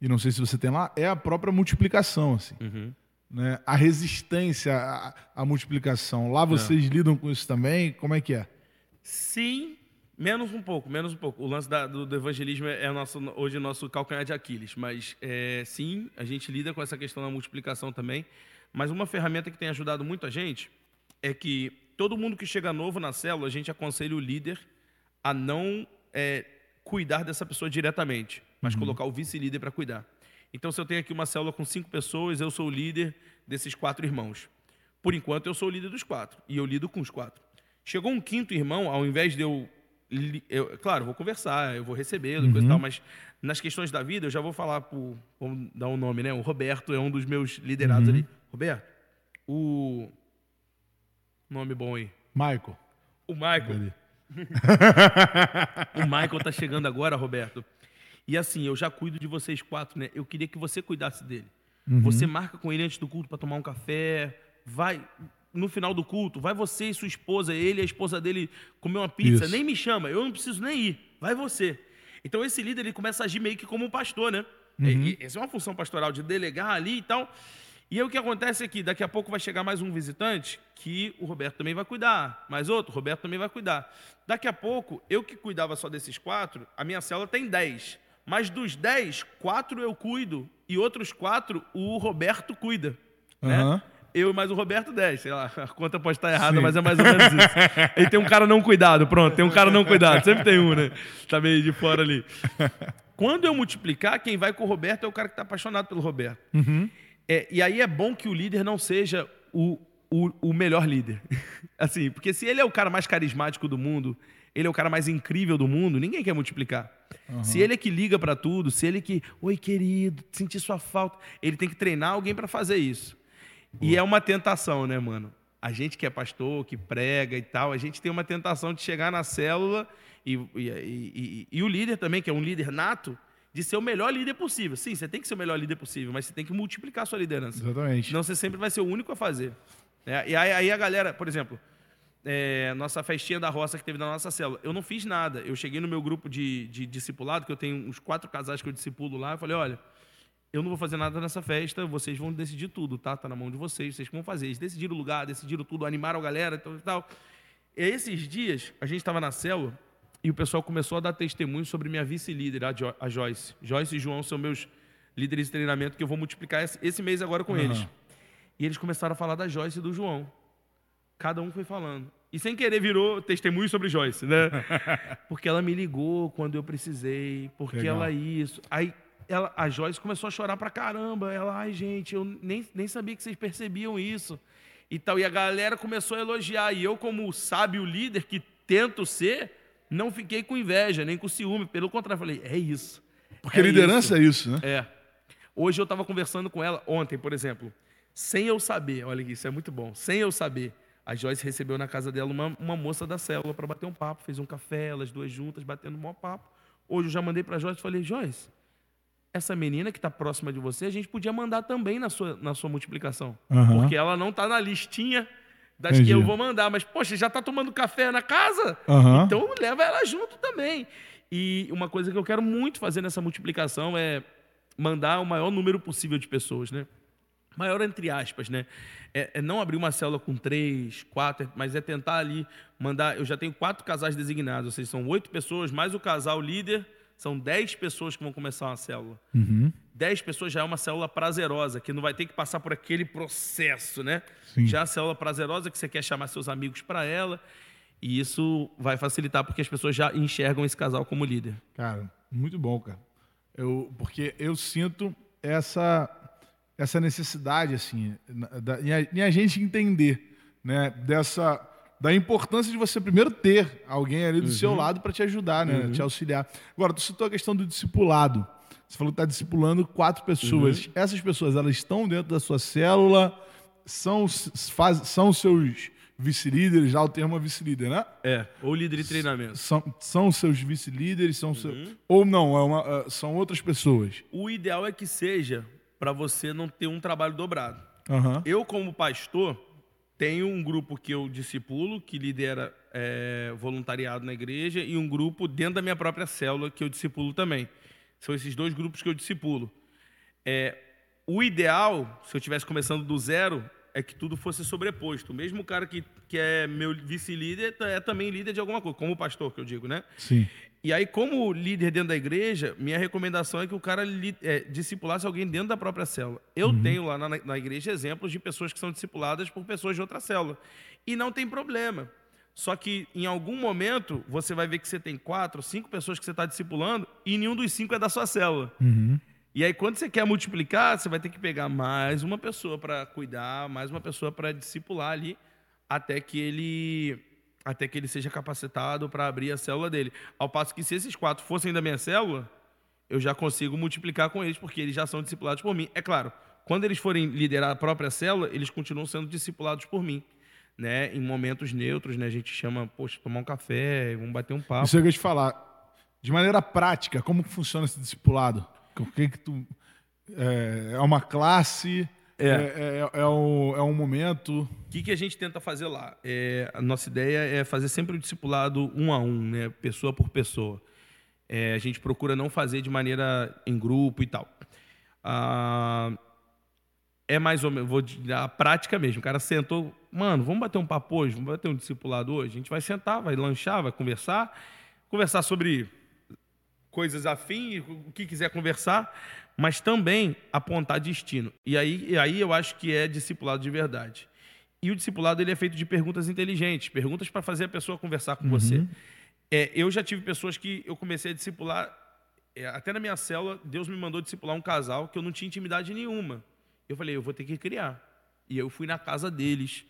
e não sei se você tem lá, é a própria multiplicação, assim. Uhum. Né? A resistência à, à multiplicação. Lá vocês lidam com isso também? Como é que é? Sim, menos um pouco, menos um pouco. O lance da- do, do evangelismo é o nosso, hoje o nosso calcanhar de Aquiles. Mas é, sim, a gente lida com essa questão da multiplicação também. Mas uma ferramenta que tem ajudado muito a gente é que todo mundo que chega novo na célula, a gente aconselha o líder a não é, cuidar dessa pessoa diretamente, mas colocar o vice-líder para cuidar. Então, se eu tenho aqui uma célula com cinco pessoas, eu sou o líder desses quatro irmãos. Por enquanto, eu sou o líder dos quatro e eu lido com os quatro. Chegou um quinto irmão, ao invés de eu. eu claro, vou conversar, eu vou receber, coisa e tal, mas nas questões da vida, eu já vou falar por. Vamos dar um nome, né? O Roberto é um dos meus liderados ali. Roberto, o. Nome bom aí. Michael. O Michael. O Michael tá chegando agora, Roberto. E assim, eu já cuido de vocês quatro, né? Eu queria que você cuidasse dele. Você marca com ele antes do culto para tomar um café. Vai no final do culto, vai você e sua esposa, ele e a esposa dele comer uma pizza. Isso. Nem me chama, eu não preciso nem ir. Vai você. Então esse líder ele começa a agir meio que como um pastor, né? E- e essa é uma função pastoral de delegar ali e tal. E aí o que acontece é que daqui a pouco vai chegar mais um visitante que o Roberto também vai cuidar, mais outro, o Roberto também vai cuidar. Daqui a pouco, eu que cuidava só desses quatro, a minha célula tem dez. Mas dos dez, quatro eu cuido e outros quatro o Roberto cuida. Né? Eu mais o Roberto 10, sei lá, a conta pode estar errada, Sim. mas é mais ou menos isso. Aí tem um cara não cuidado, pronto, tem um cara não cuidado, sempre tem um, né? Tá meio de fora ali. Quando eu multiplicar, quem vai com o Roberto é o cara que está apaixonado pelo Roberto. É, e aí é bom que o líder não seja o, o, o melhor líder. Assim, porque se ele é o cara mais carismático do mundo, ele é o cara mais incrível do mundo, ninguém quer multiplicar. Uhum. Se ele é que liga para tudo, se ele é que, oi querido, senti sua falta, ele tem que treinar alguém para fazer isso. Boa. E é uma tentação, né, mano? A gente que é pastor, que prega e tal, a gente tem uma tentação de chegar na célula e, e, e, e o líder também, que é um líder nato, de ser o melhor líder possível. Sim, você tem que ser o melhor líder possível, mas você tem que multiplicar a sua liderança. Exatamente. Senão você sempre vai ser o único a fazer. É, e aí, aí, a galera, por exemplo, é, nossa festinha da roça que teve na nossa célula, eu não fiz nada. Eu cheguei no meu grupo de, de discipulado, que eu tenho uns quatro casais que eu discipulo lá, eu falei, olha, eu não vou fazer nada nessa festa, vocês vão decidir tudo, tá? Tá na mão de vocês, vocês vão fazer. Eles decidiram o lugar, decidiram tudo, animaram a galera e tal. E tal. E esses dias, a gente estava na célula, e o pessoal começou a dar testemunho sobre minha vice-líder, a Joyce. Joyce e João são meus líderes de treinamento que eu vou multiplicar esse mês agora com uhum. eles. E eles começaram a falar da Joyce e do João. Cada um foi falando. E sem querer virou testemunho sobre Joyce, né? Porque ela me ligou quando eu precisei, porque Legal. ela isso. Aí ela, a Joyce começou a chorar pra caramba. Ela, ai gente, eu nem, nem sabia que vocês percebiam isso. E tal. E a galera começou a elogiar. E eu, como sábio líder que tento ser, não fiquei com inveja, nem com ciúme. Pelo contrário, falei, é isso. Porque é liderança isso. é isso, né? É. Hoje eu estava conversando com ela, ontem, por exemplo, sem eu saber, olha isso é muito bom, sem eu saber, a Joyce recebeu na casa dela uma, uma moça da célula para bater um papo, fez um café, elas duas juntas, batendo um bom papo. Hoje eu já mandei para a Joyce e falei, Joyce, essa menina que está próxima de você, a gente podia mandar também na sua, na sua multiplicação. Uhum. Porque ela não está na listinha das Entendi. que eu vou mandar. Mas, poxa, já está tomando café na casa? Uhum. Então leva ela junto também. E uma coisa que eu quero muito fazer nessa multiplicação é mandar o maior número possível de pessoas, né? Maior entre aspas, né? É, é, não abrir uma célula com três, quatro, mas é tentar ali mandar. Eu já tenho quatro casais designados, ou seja, são oito pessoas, mais o casal líder, são dez pessoas que vão começar uma célula. Uhum. Dez pessoas já é uma célula prazerosa, que não vai ter que passar por aquele processo, né? Sim. Já é a célula prazerosa que você quer chamar seus amigos para ela. E isso vai facilitar porque as pessoas já enxergam esse casal como líder. Cara, muito bom, cara. Eu, porque eu sinto essa essa necessidade assim, da, em, a, em a gente entender, né, dessa da importância de você primeiro ter alguém ali do uhum. seu lado para te ajudar, né, uhum. te auxiliar. Agora, tu citou a questão do discipulado. Você falou que está discipulando quatro pessoas. Uhum. Essas pessoas, elas estão dentro da sua célula, são, faz, são seus vice-líderes, já o termo é vice-líder, né? É, ou líder de treinamento. São, são seus vice-líderes, são uhum. seu, ou não, é uma, é, são outras pessoas. O ideal é que seja para você não ter um trabalho dobrado. Uhum. Eu, como pastor, tenho um grupo que eu discipulo, que lidera é, voluntariado na igreja, e um grupo dentro da minha própria célula que eu discipulo também. São esses dois grupos que eu discipulo. É, o ideal, se eu estivesse começando do zero, é que tudo fosse sobreposto. Mesmo o cara que, que é meu vice-líder é também líder de alguma coisa, como pastor, que eu digo, né? Sim. E aí, como líder dentro da igreja, minha recomendação é que o cara é, discipulasse alguém dentro da própria célula. Eu uhum. tenho lá na, na igreja exemplos de pessoas que são discipuladas por pessoas de outra célula. E não tem problema. Só que em algum momento você vai ver que você tem quatro, cinco pessoas que você está discipulando e nenhum dos cinco é da sua célula. Uhum. E aí, quando você quer multiplicar, você vai ter que pegar mais uma pessoa para cuidar, mais uma pessoa para discipular ali, até que ele até que ele seja capacitado para abrir a célula dele. Ao passo que se esses quatro fossem da minha célula, eu já consigo multiplicar com eles, porque eles já são discipulados por mim. É claro, quando eles forem liderar a própria célula, eles continuam sendo discipulados por mim. Né, em momentos neutros, né, a gente chama, poxa, tomar um café, vamos bater um papo. Isso eu ia te falar. De maneira prática, como funciona esse discipulado? O que que tu é, é uma classe? É, é, é, é, um, é um momento. O que, que a gente tenta fazer lá? É, a nossa ideia é fazer sempre o discipulado um a um, né? pessoa por pessoa. É, a gente procura não fazer de maneira em grupo e tal. Ah, é mais ou menos, vou dar a prática mesmo. O cara sentou, mano, vamos bater um papo hoje, vamos bater um discipulado hoje. A gente vai sentar, vai lanchar, vai conversar, conversar sobre coisas afins, o que quiser conversar, mas também apontar destino. E aí, e aí eu acho que é discipulado de verdade. E o discipulado ele é feito de perguntas inteligentes, perguntas para fazer a pessoa conversar com uhum. você. É, eu já tive pessoas que eu comecei a discipular, é, até na minha célula, Deus me mandou discipular um casal que eu não tinha intimidade nenhuma. Eu falei, eu vou ter que criar. E eu fui na casa deles,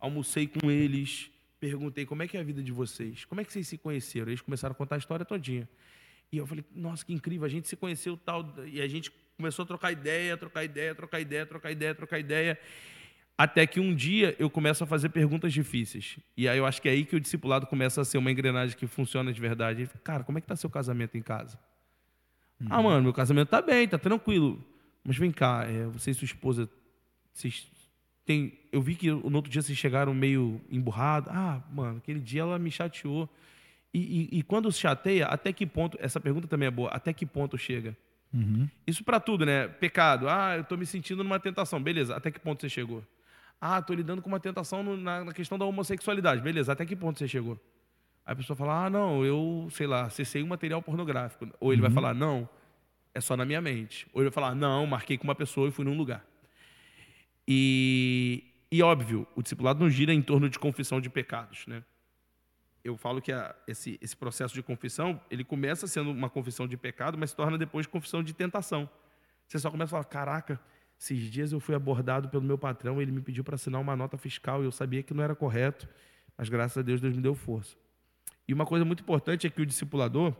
almocei com eles, perguntei como é que é a vida de vocês, como é que vocês se conheceram. Eles começaram a contar a história todinha. E eu falei, nossa, que incrível, a gente se conheceu tal. E a gente começou a trocar ideia, trocar ideia, trocar ideia, trocar ideia, trocar ideia. Até que um dia eu começo a fazer perguntas difíceis. E aí eu acho que é aí que o discipulado começa a ser uma engrenagem que funciona de verdade. Fala, Cara, como é que tá seu casamento em casa? Ah, mano, meu casamento tá bem, tá tranquilo. Mas vem cá, é, você e sua esposa, vocês têm... Eu vi que no outro dia vocês chegaram meio emburrados. Ah, mano, aquele dia ela me chateou. E, e, e quando se chateia, até que ponto... Essa pergunta também é boa. Até que ponto chega? Isso para tudo, né? Pecado. Ah, eu tô me sentindo numa tentação. Beleza, até que ponto você chegou? Ah, tô lidando com uma tentação no- na, na questão da homossexualidade. Beleza, até que ponto você chegou? Aí a pessoa fala, ah, não, eu, sei lá, acessei um material pornográfico. Ou ele vai falar, não, é só na minha mente. Ou ele vai falar, não, marquei com uma pessoa e fui num lugar. E, e óbvio, o discipulado não gira em torno de confissão de pecados, né? Eu falo que a- esse, esse processo de confissão, ele começa sendo uma confissão de pecado, mas se torna depois confissão de tentação. Você só começa a falar, caraca, esses dias eu fui abordado pelo meu patrão, ele me pediu para assinar uma nota fiscal e eu sabia que não era correto, mas graças a Deus, Deus me deu força. E uma coisa muito importante é que o discipulador,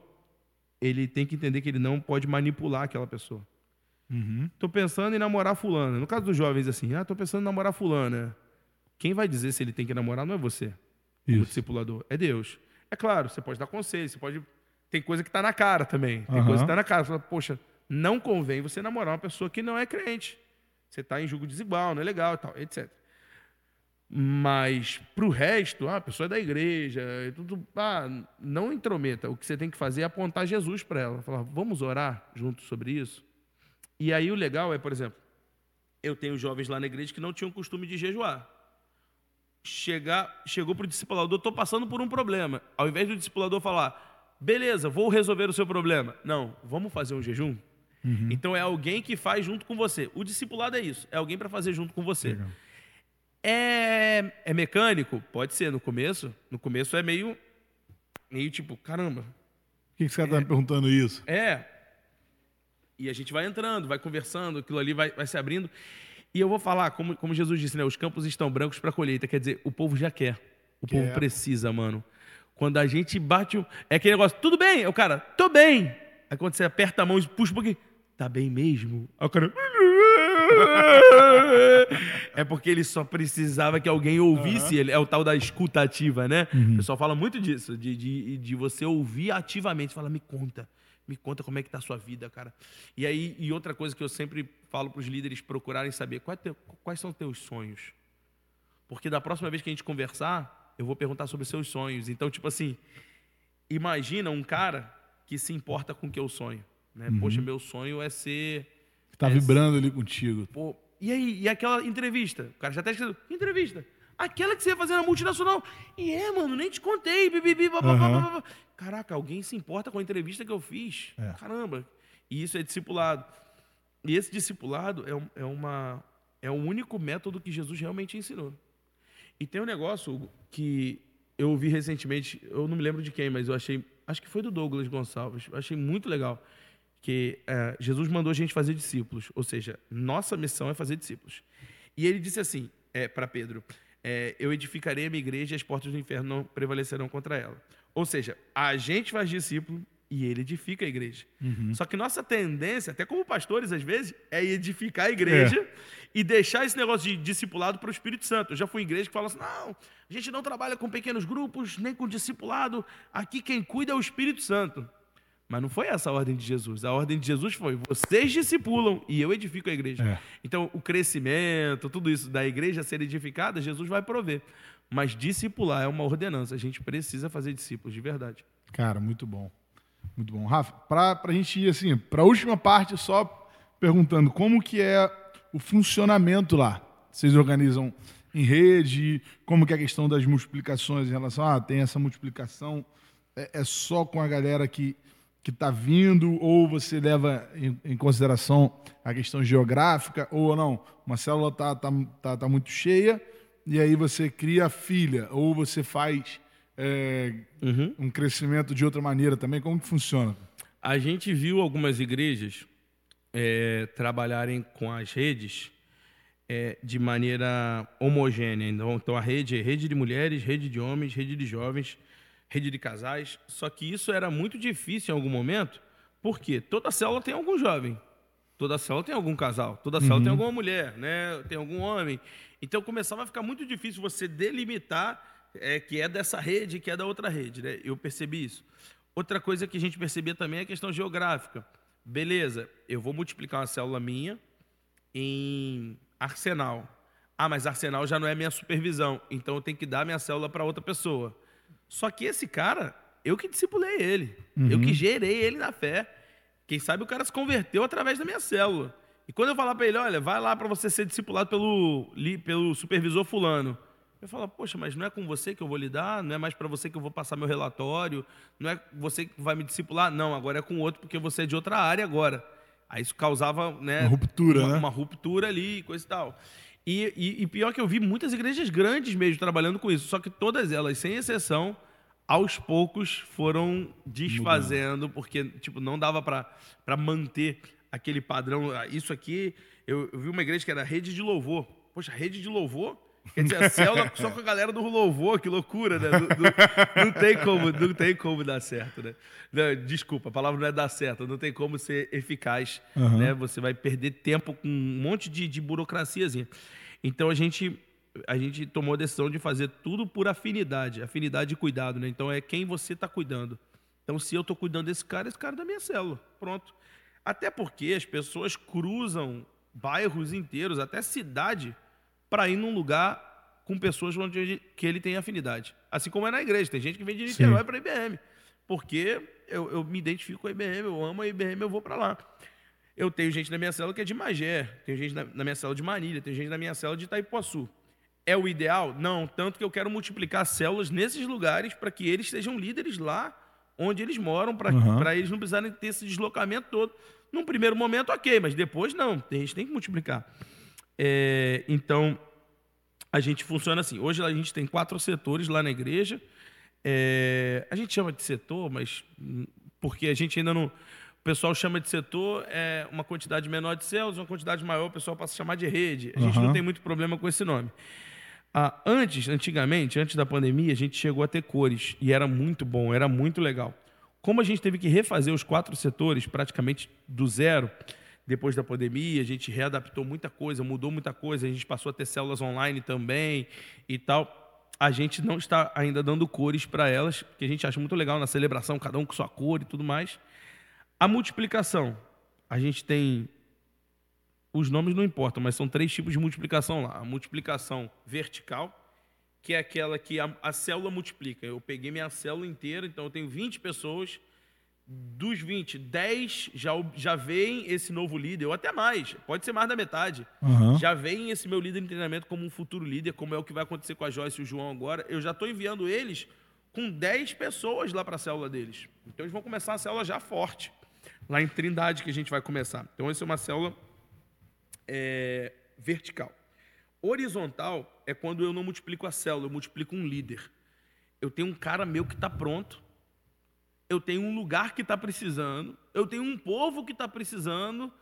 ele tem que entender que ele não pode manipular aquela pessoa. Estou pensando em namorar fulana. No caso dos jovens, assim, ah, estou pensando em namorar fulana. Quem vai dizer se ele tem que namorar não é você, Isso. discipulador, é Deus. É claro, você pode dar conselho, você pode... Tem coisa que está na cara também. Tem Aham. coisa que está na cara. Você fala, poxa, não convém você namorar uma pessoa que não é crente. Você está em julgo desigual, não é legal e tal, etc. Mas para o resto, ah, a pessoa é da igreja, é tudo, ah, não intrometa. O que você tem que fazer é apontar Jesus para ela, falar, vamos orar juntos sobre isso. E aí o legal é, por exemplo, eu tenho jovens lá na igreja que não tinham costume de jejuar. Chegar, chegou para o discipulador, estou passando por um problema. Ao invés do discipulador falar, beleza, vou resolver o seu problema. Não, vamos fazer um jejum? Então é alguém que faz junto com você. O discipulado é isso, é alguém para fazer junto com você. Legal. É, é mecânico? Pode ser no começo. No começo é meio, meio tipo, caramba, Por que, que você está me perguntando isso? é. E a gente vai entrando, vai conversando, aquilo ali vai, vai se abrindo. E eu vou falar, como, como Jesus disse, né? Os campos estão brancos para colheita. Quer dizer, o povo já quer. O povo Quer. precisa, mano. Quando a gente bate. o- É aquele negócio, tudo bem? O cara, tô bem. Aí quando você aperta a mão e puxa um pouquinho, tá bem mesmo? Aí o cara. É porque ele só precisava que alguém ouvisse ele. É o tal da escutativa, né? O pessoal fala muito disso, de, de, de você ouvir ativamente. Fala, me conta. Me conta como é que tá a sua vida, cara. E aí, e outra coisa que eu sempre falo para os líderes procurarem saber, qual é quais são os teus sonhos? Porque da próxima vez que a gente conversar, eu vou perguntar sobre os seus sonhos. Então, tipo assim, imagina um cara que se importa com o que eu sonho. Né? Poxa, meu sonho é ser Tá É, vibrando ali contigo. Pô, e aí, e aquela entrevista? O cara já tá escrito, entrevista. Aquela que você ia fazer na multinacional. E é, mano, nem te contei. Bibibi, bababá. Caraca, alguém se importa com a entrevista que eu fiz. É. Caramba. E isso é discipulado. E esse discipulado é, é, uma, é o único método que Jesus realmente ensinou. E tem um negócio Hugo, que eu ouvi recentemente, eu não me lembro de quem, mas eu achei, acho que foi do Douglas Gonçalves, eu achei muito legal, que é, Jesus mandou a gente fazer discípulos, ou seja, nossa missão é fazer discípulos. E ele disse assim é, para Pedro, é, eu edificarei a minha igreja e as portas do inferno não prevalecerão contra ela. Ou seja, a gente faz discípulo e ele edifica a igreja. Só que nossa tendência, até como pastores às vezes, é edificar a igreja e deixar esse negócio de discipulado para o Espírito Santo. Eu já fui em igreja que fala assim: não, a gente não trabalha com pequenos grupos, nem com discipulado. Aqui quem cuida é o Espírito Santo. Mas não foi essa a ordem de Jesus. A ordem de Jesus foi: vocês discipulam e eu edifico a igreja. É. Então, o crescimento, tudo isso da igreja ser edificada, Jesus vai prover. Mas discipular é uma ordenança. A gente precisa fazer discípulos de verdade. Cara, muito bom. Muito bom. Rafa, para a gente ir assim, para a última parte, só perguntando como que é o funcionamento lá. Vocês organizam em rede? Como que é a questão das multiplicações em relação a ah, tem essa multiplicação? É, é só com a galera que que está vindo ou você leva em, em consideração a questão geográfica ou não? Uma célula tá, tá, tá, tá muito cheia e aí você cria a filha ou você faz é, um crescimento de outra maneira também? Como que funciona? A gente viu algumas igrejas é, trabalharem com as redes é, de maneira homogênea. Então, então, a rede é rede de mulheres, rede de homens, rede de jovens, rede de casais. Só que isso era muito difícil em algum momento, porque toda célula tem algum jovem, toda célula tem algum casal, toda célula Uhum. tem alguma mulher, né? tem algum homem. Então começava a ficar muito difícil você delimitar é, que é dessa rede, que é da outra rede. Né? Eu percebi isso. Outra coisa que a gente percebia também é a questão geográfica. Beleza, eu vou multiplicar uma célula minha em Arsenal. Ah, mas Arsenal já não é minha supervisão, então eu tenho que dar minha célula para outra pessoa. Só que esse cara, eu que discipulei ele, eu que gerei ele na fé. Quem sabe o cara se converteu através da minha célula. E quando eu falar para ele, olha, vai lá para você ser discipulado pelo, pelo supervisor fulano. Eu falo, poxa, mas não é com você que eu vou lidar? Não é mais para você que eu vou passar meu relatório? Não é você que vai me discipular? Não, agora é com outro porque você é de outra área agora. Aí isso causava, né? Uma ruptura, uma, né? uma ruptura ali, coisa e tal. E, e- e pior que eu vi muitas igrejas grandes mesmo trabalhando com isso, só que todas elas, sem exceção, aos poucos foram desfazendo, porque tipo, não dava para manter aquele padrão. Ah, Isso aqui, eu, eu vi uma igreja que era rede de louvor. Poxa, rede de louvor? Quer dizer, a célula só com a galera do louvor, que loucura, né? Não, não- não tem como, não tem como dar certo, né? Não, desculpa, a palavra não é dar certo, não tem como ser eficaz, Aham. né? Você vai perder tempo com um monte de, de burocraciazinha. Então a gente a gente tomou a decisão de fazer tudo por afinidade, afinidade e cuidado, né? Então é quem você está cuidando. Então se eu estou cuidando desse cara, esse cara é da minha célula, pronto. Até porque as pessoas cruzam bairros inteiros, até cidade, para ir num lugar com pessoas onde que ele tem afinidade. Assim como é na igreja, tem gente que vem de. Niterói para IBM, porque eu, eu me identifico com a IBM, eu amo a IBM, eu vou para lá. Eu tenho gente na minha célula que é de Magé, tenho gente na, na minha célula de Marília, tenho gente na minha célula de Itaipuaçu. É o ideal? Não, tanto que eu quero multiplicar células nesses lugares para que eles sejam líderes lá onde eles moram, para Uhum. eles não precisarem ter esse deslocamento todo. Num primeiro momento, ok, mas depois não, a gente tem que multiplicar. É, então, a gente funciona assim. Hoje a gente tem quatro setores lá na igreja. É, a gente chama de setor, mas hum, porque a gente ainda não. O pessoal chama de setor é uma quantidade menor de células, uma quantidade maior, o pessoal passa a chamar de rede. A gente Aham. não tem muito problema com esse nome. Ah, antes, antigamente, antes da pandemia, a gente chegou a ter cores e era muito bom, era muito legal. Como a gente teve que refazer os quatro setores praticamente do zero, depois da pandemia, a gente readaptou muita coisa, mudou muita coisa, a gente passou a ter células online também e tal. A gente não está ainda dando cores para elas, que a gente acha muito legal na celebração, cada um com sua cor e tudo mais. A multiplicação, a gente tem os nomes não importam, mas são três tipos de multiplicação lá. A multiplicação vertical, que é aquela que a, a célula multiplica. Eu peguei minha célula inteira, então eu tenho 20 pessoas. Dos 20, 10 já, já veem esse novo líder, ou até mais, pode ser mais da metade. Aham. Já veem esse meu líder em treinamento como um futuro líder, como é o que vai acontecer com a Joyce e o João agora. Eu já estou enviando eles com 10 pessoas lá para a célula deles. Então eles vão começar a célula já forte. Lá em Trindade que a gente vai começar. Então essa é uma célula é, vertical. Horizontal é quando eu não multiplico a célula, eu multiplico um líder. Eu tenho um cara meu que está pronto, eu tenho um lugar que está precisando, eu tenho um povo que está precisando,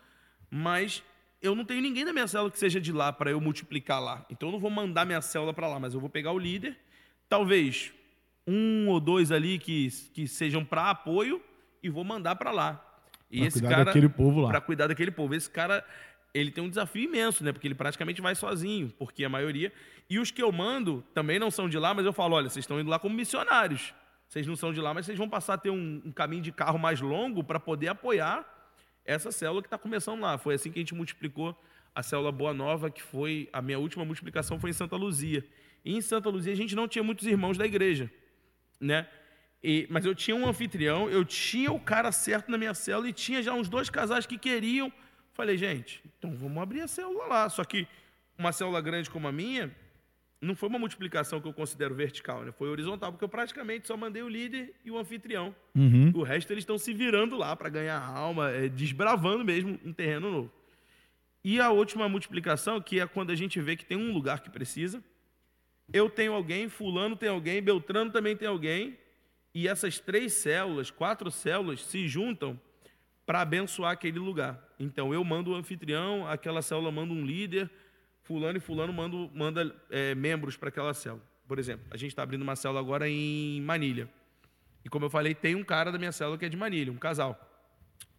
mas eu não tenho ninguém da minha célula que seja de lá para eu multiplicar lá. Então eu não vou mandar minha célula para lá, mas eu vou pegar o líder, talvez um ou dois ali que, que sejam para apoio e vou mandar para lá. E Pra esse cuidar cara daquele povo lá. para cuidar daquele povo. Esse cara, ele tem um desafio imenso, né? Porque ele praticamente vai sozinho, porque a maioria. E os que eu mando também não são de lá, mas eu falo: olha, vocês estão indo lá como missionários. Vocês não são de lá, mas vocês vão passar a ter um, um caminho de carro mais longo para poder apoiar essa célula que está começando lá. Foi assim que a gente multiplicou a célula Boa Nova, que foi a minha última multiplicação foi em Santa Luzia. E em Santa Luzia a gente não tinha muitos irmãos da igreja, né? E- mas eu tinha um anfitrião, eu tinha o cara certo na minha célula e tinha já uns dois casais que queriam. Falei, gente, então vamos abrir a célula lá. Só que uma célula grande como a minha, não foi uma multiplicação que eu considero vertical, né? Foi horizontal, porque eu praticamente só mandei o líder e o anfitrião. Uhum. O resto eles estão se virando lá para ganhar alma, é, desbravando mesmo um terreno novo. E a última multiplicação, que é quando a gente vê que tem um lugar que precisa. Eu tenho alguém, fulano tem alguém, Beltrano também tem alguém, e essas três células, quatro células, se juntam para abençoar aquele lugar. Então eu mando o anfitrião, aquela célula manda um líder, fulano e fulano manda, manda é, membros para aquela célula. Por exemplo, a gente está abrindo uma célula agora em Manilha. E como eu falei, tem um cara da minha célula que é de Manilha, um casal.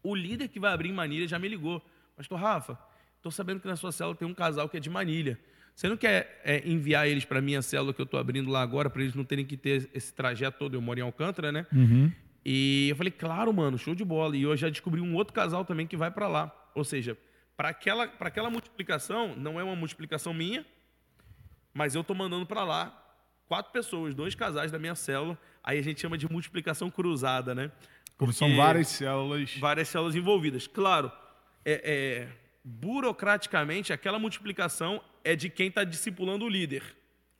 O líder que vai abrir em Manilha já me ligou. Pastor Rafa, estou sabendo que na sua célula tem um casal que é de Manilha. Você não quer é, enviar eles para a minha célula que eu estou abrindo lá agora, para eles não terem que ter esse trajeto todo? Eu moro em Alcântara, né? Uhum. E eu falei, claro, mano, show de bola. E eu já descobri um outro casal também que vai para lá. Ou seja, para aquela, aquela multiplicação, não é uma multiplicação minha, mas eu estou mandando para lá quatro pessoas, dois casais da minha célula. Aí a gente chama de multiplicação cruzada, né? Porque são várias células. Várias células envolvidas. Claro, é, é, burocraticamente, aquela multiplicação é de quem está discipulando o líder.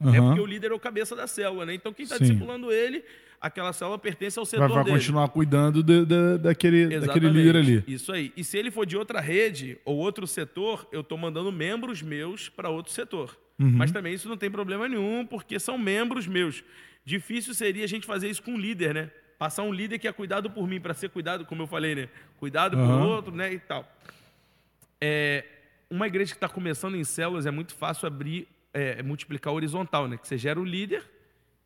Uhum. É porque o líder é o cabeça da célula, né? Então quem está discipulando ele, aquela célula pertence ao setor vai, vai dele. continuar cuidando de, de, daquele, daquele líder ali. Isso aí. E se ele for de outra rede ou outro setor, eu estou mandando membros meus para outro setor. Uhum. Mas também isso não tem problema nenhum, porque são membros meus. Difícil seria a gente fazer isso com um líder, né? Passar um líder que é cuidado por mim para ser cuidado, como eu falei, né? Cuidado uhum. por outro, né? E tal. É, uma igreja que está começando em células é muito fácil abrir, é, multiplicar horizontal, né? Que você gera o líder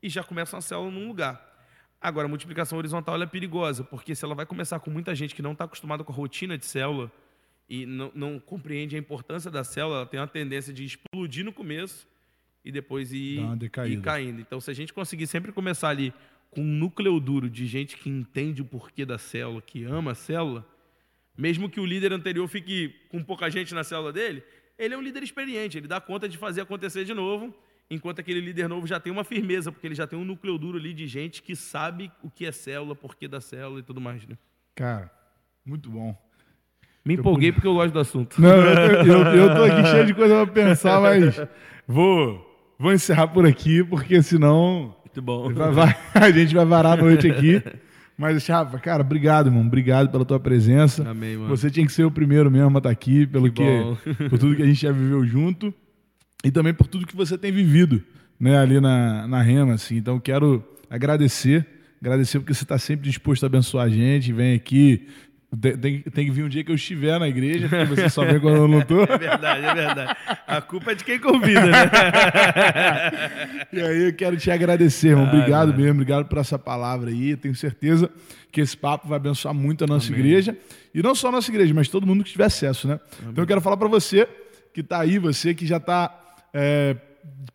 e já começa uma célula num lugar. Agora, a multiplicação horizontal é perigosa, porque se ela vai começar com muita gente que não está acostumada com a rotina de célula e não, não, compreende a importância da célula, ela tem uma tendência de explodir no começo e depois ir, ir caindo. Então, se a gente conseguir sempre começar ali com um núcleo duro de gente que entende o porquê da célula, que ama a célula, mesmo que o líder anterior fique com pouca gente na célula dele, ele é um líder experiente, ele dá conta de fazer acontecer de novo, enquanto aquele líder novo já tem uma firmeza, porque ele já tem um núcleo duro ali de gente que sabe o que é célula, porquê da célula e tudo mais. Né? Cara, muito bom. Me empolguei eu... porque eu gosto do assunto. Não, eu, eu, eu tô aqui cheio de coisa para pensar, mas vou, vou encerrar por aqui, porque senão. Muito bom. Vai, vai, a gente vai varar a noite aqui. Mas, Rafa, cara, obrigado, irmão. Obrigado pela tua presença. Amém, mano. Você tinha que ser o primeiro mesmo a estar aqui, pelo que, que por tudo que a gente já viveu junto e também por tudo que você tem vivido, né, ali na, na Rema, assim. Então, quero agradecer, agradecer porque você está sempre disposto a abençoar a gente, vem aqui, tem, tem, que vir um dia que eu estiver na igreja, porque você só vem quando eu não estou. É verdade, é verdade. A culpa é de quem convida, né? e aí eu quero te agradecer, irmão. Obrigado ah, mesmo, obrigado por essa palavra aí. Tenho certeza que esse papo vai abençoar muito a nossa Amém. igreja. E não só a nossa igreja, mas todo mundo que tiver acesso, né? Amém. Então eu quero falar para você que está aí, você que já está é,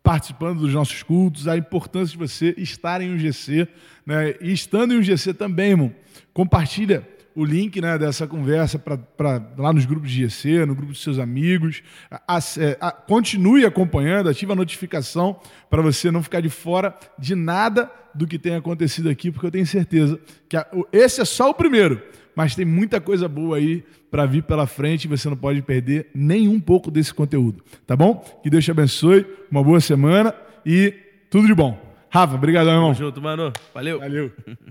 participando dos nossos cultos, a importância de você estar em um GC, né? E estando em um GC também, irmão. Compartilha o link né, dessa conversa para lá nos grupos de GC, no grupo dos seus amigos. A, é, a, continue acompanhando, ative a notificação para você não ficar de fora de nada do que tem acontecido aqui, porque eu tenho certeza que a, esse é só o primeiro, mas tem muita coisa boa aí para vir pela frente e você não pode perder nem um pouco desse conteúdo, tá bom? Que Deus te abençoe, uma boa semana e tudo de bom. Rafa, obrigado, irmão. Tamo junto, mano. Valeu. Valeu.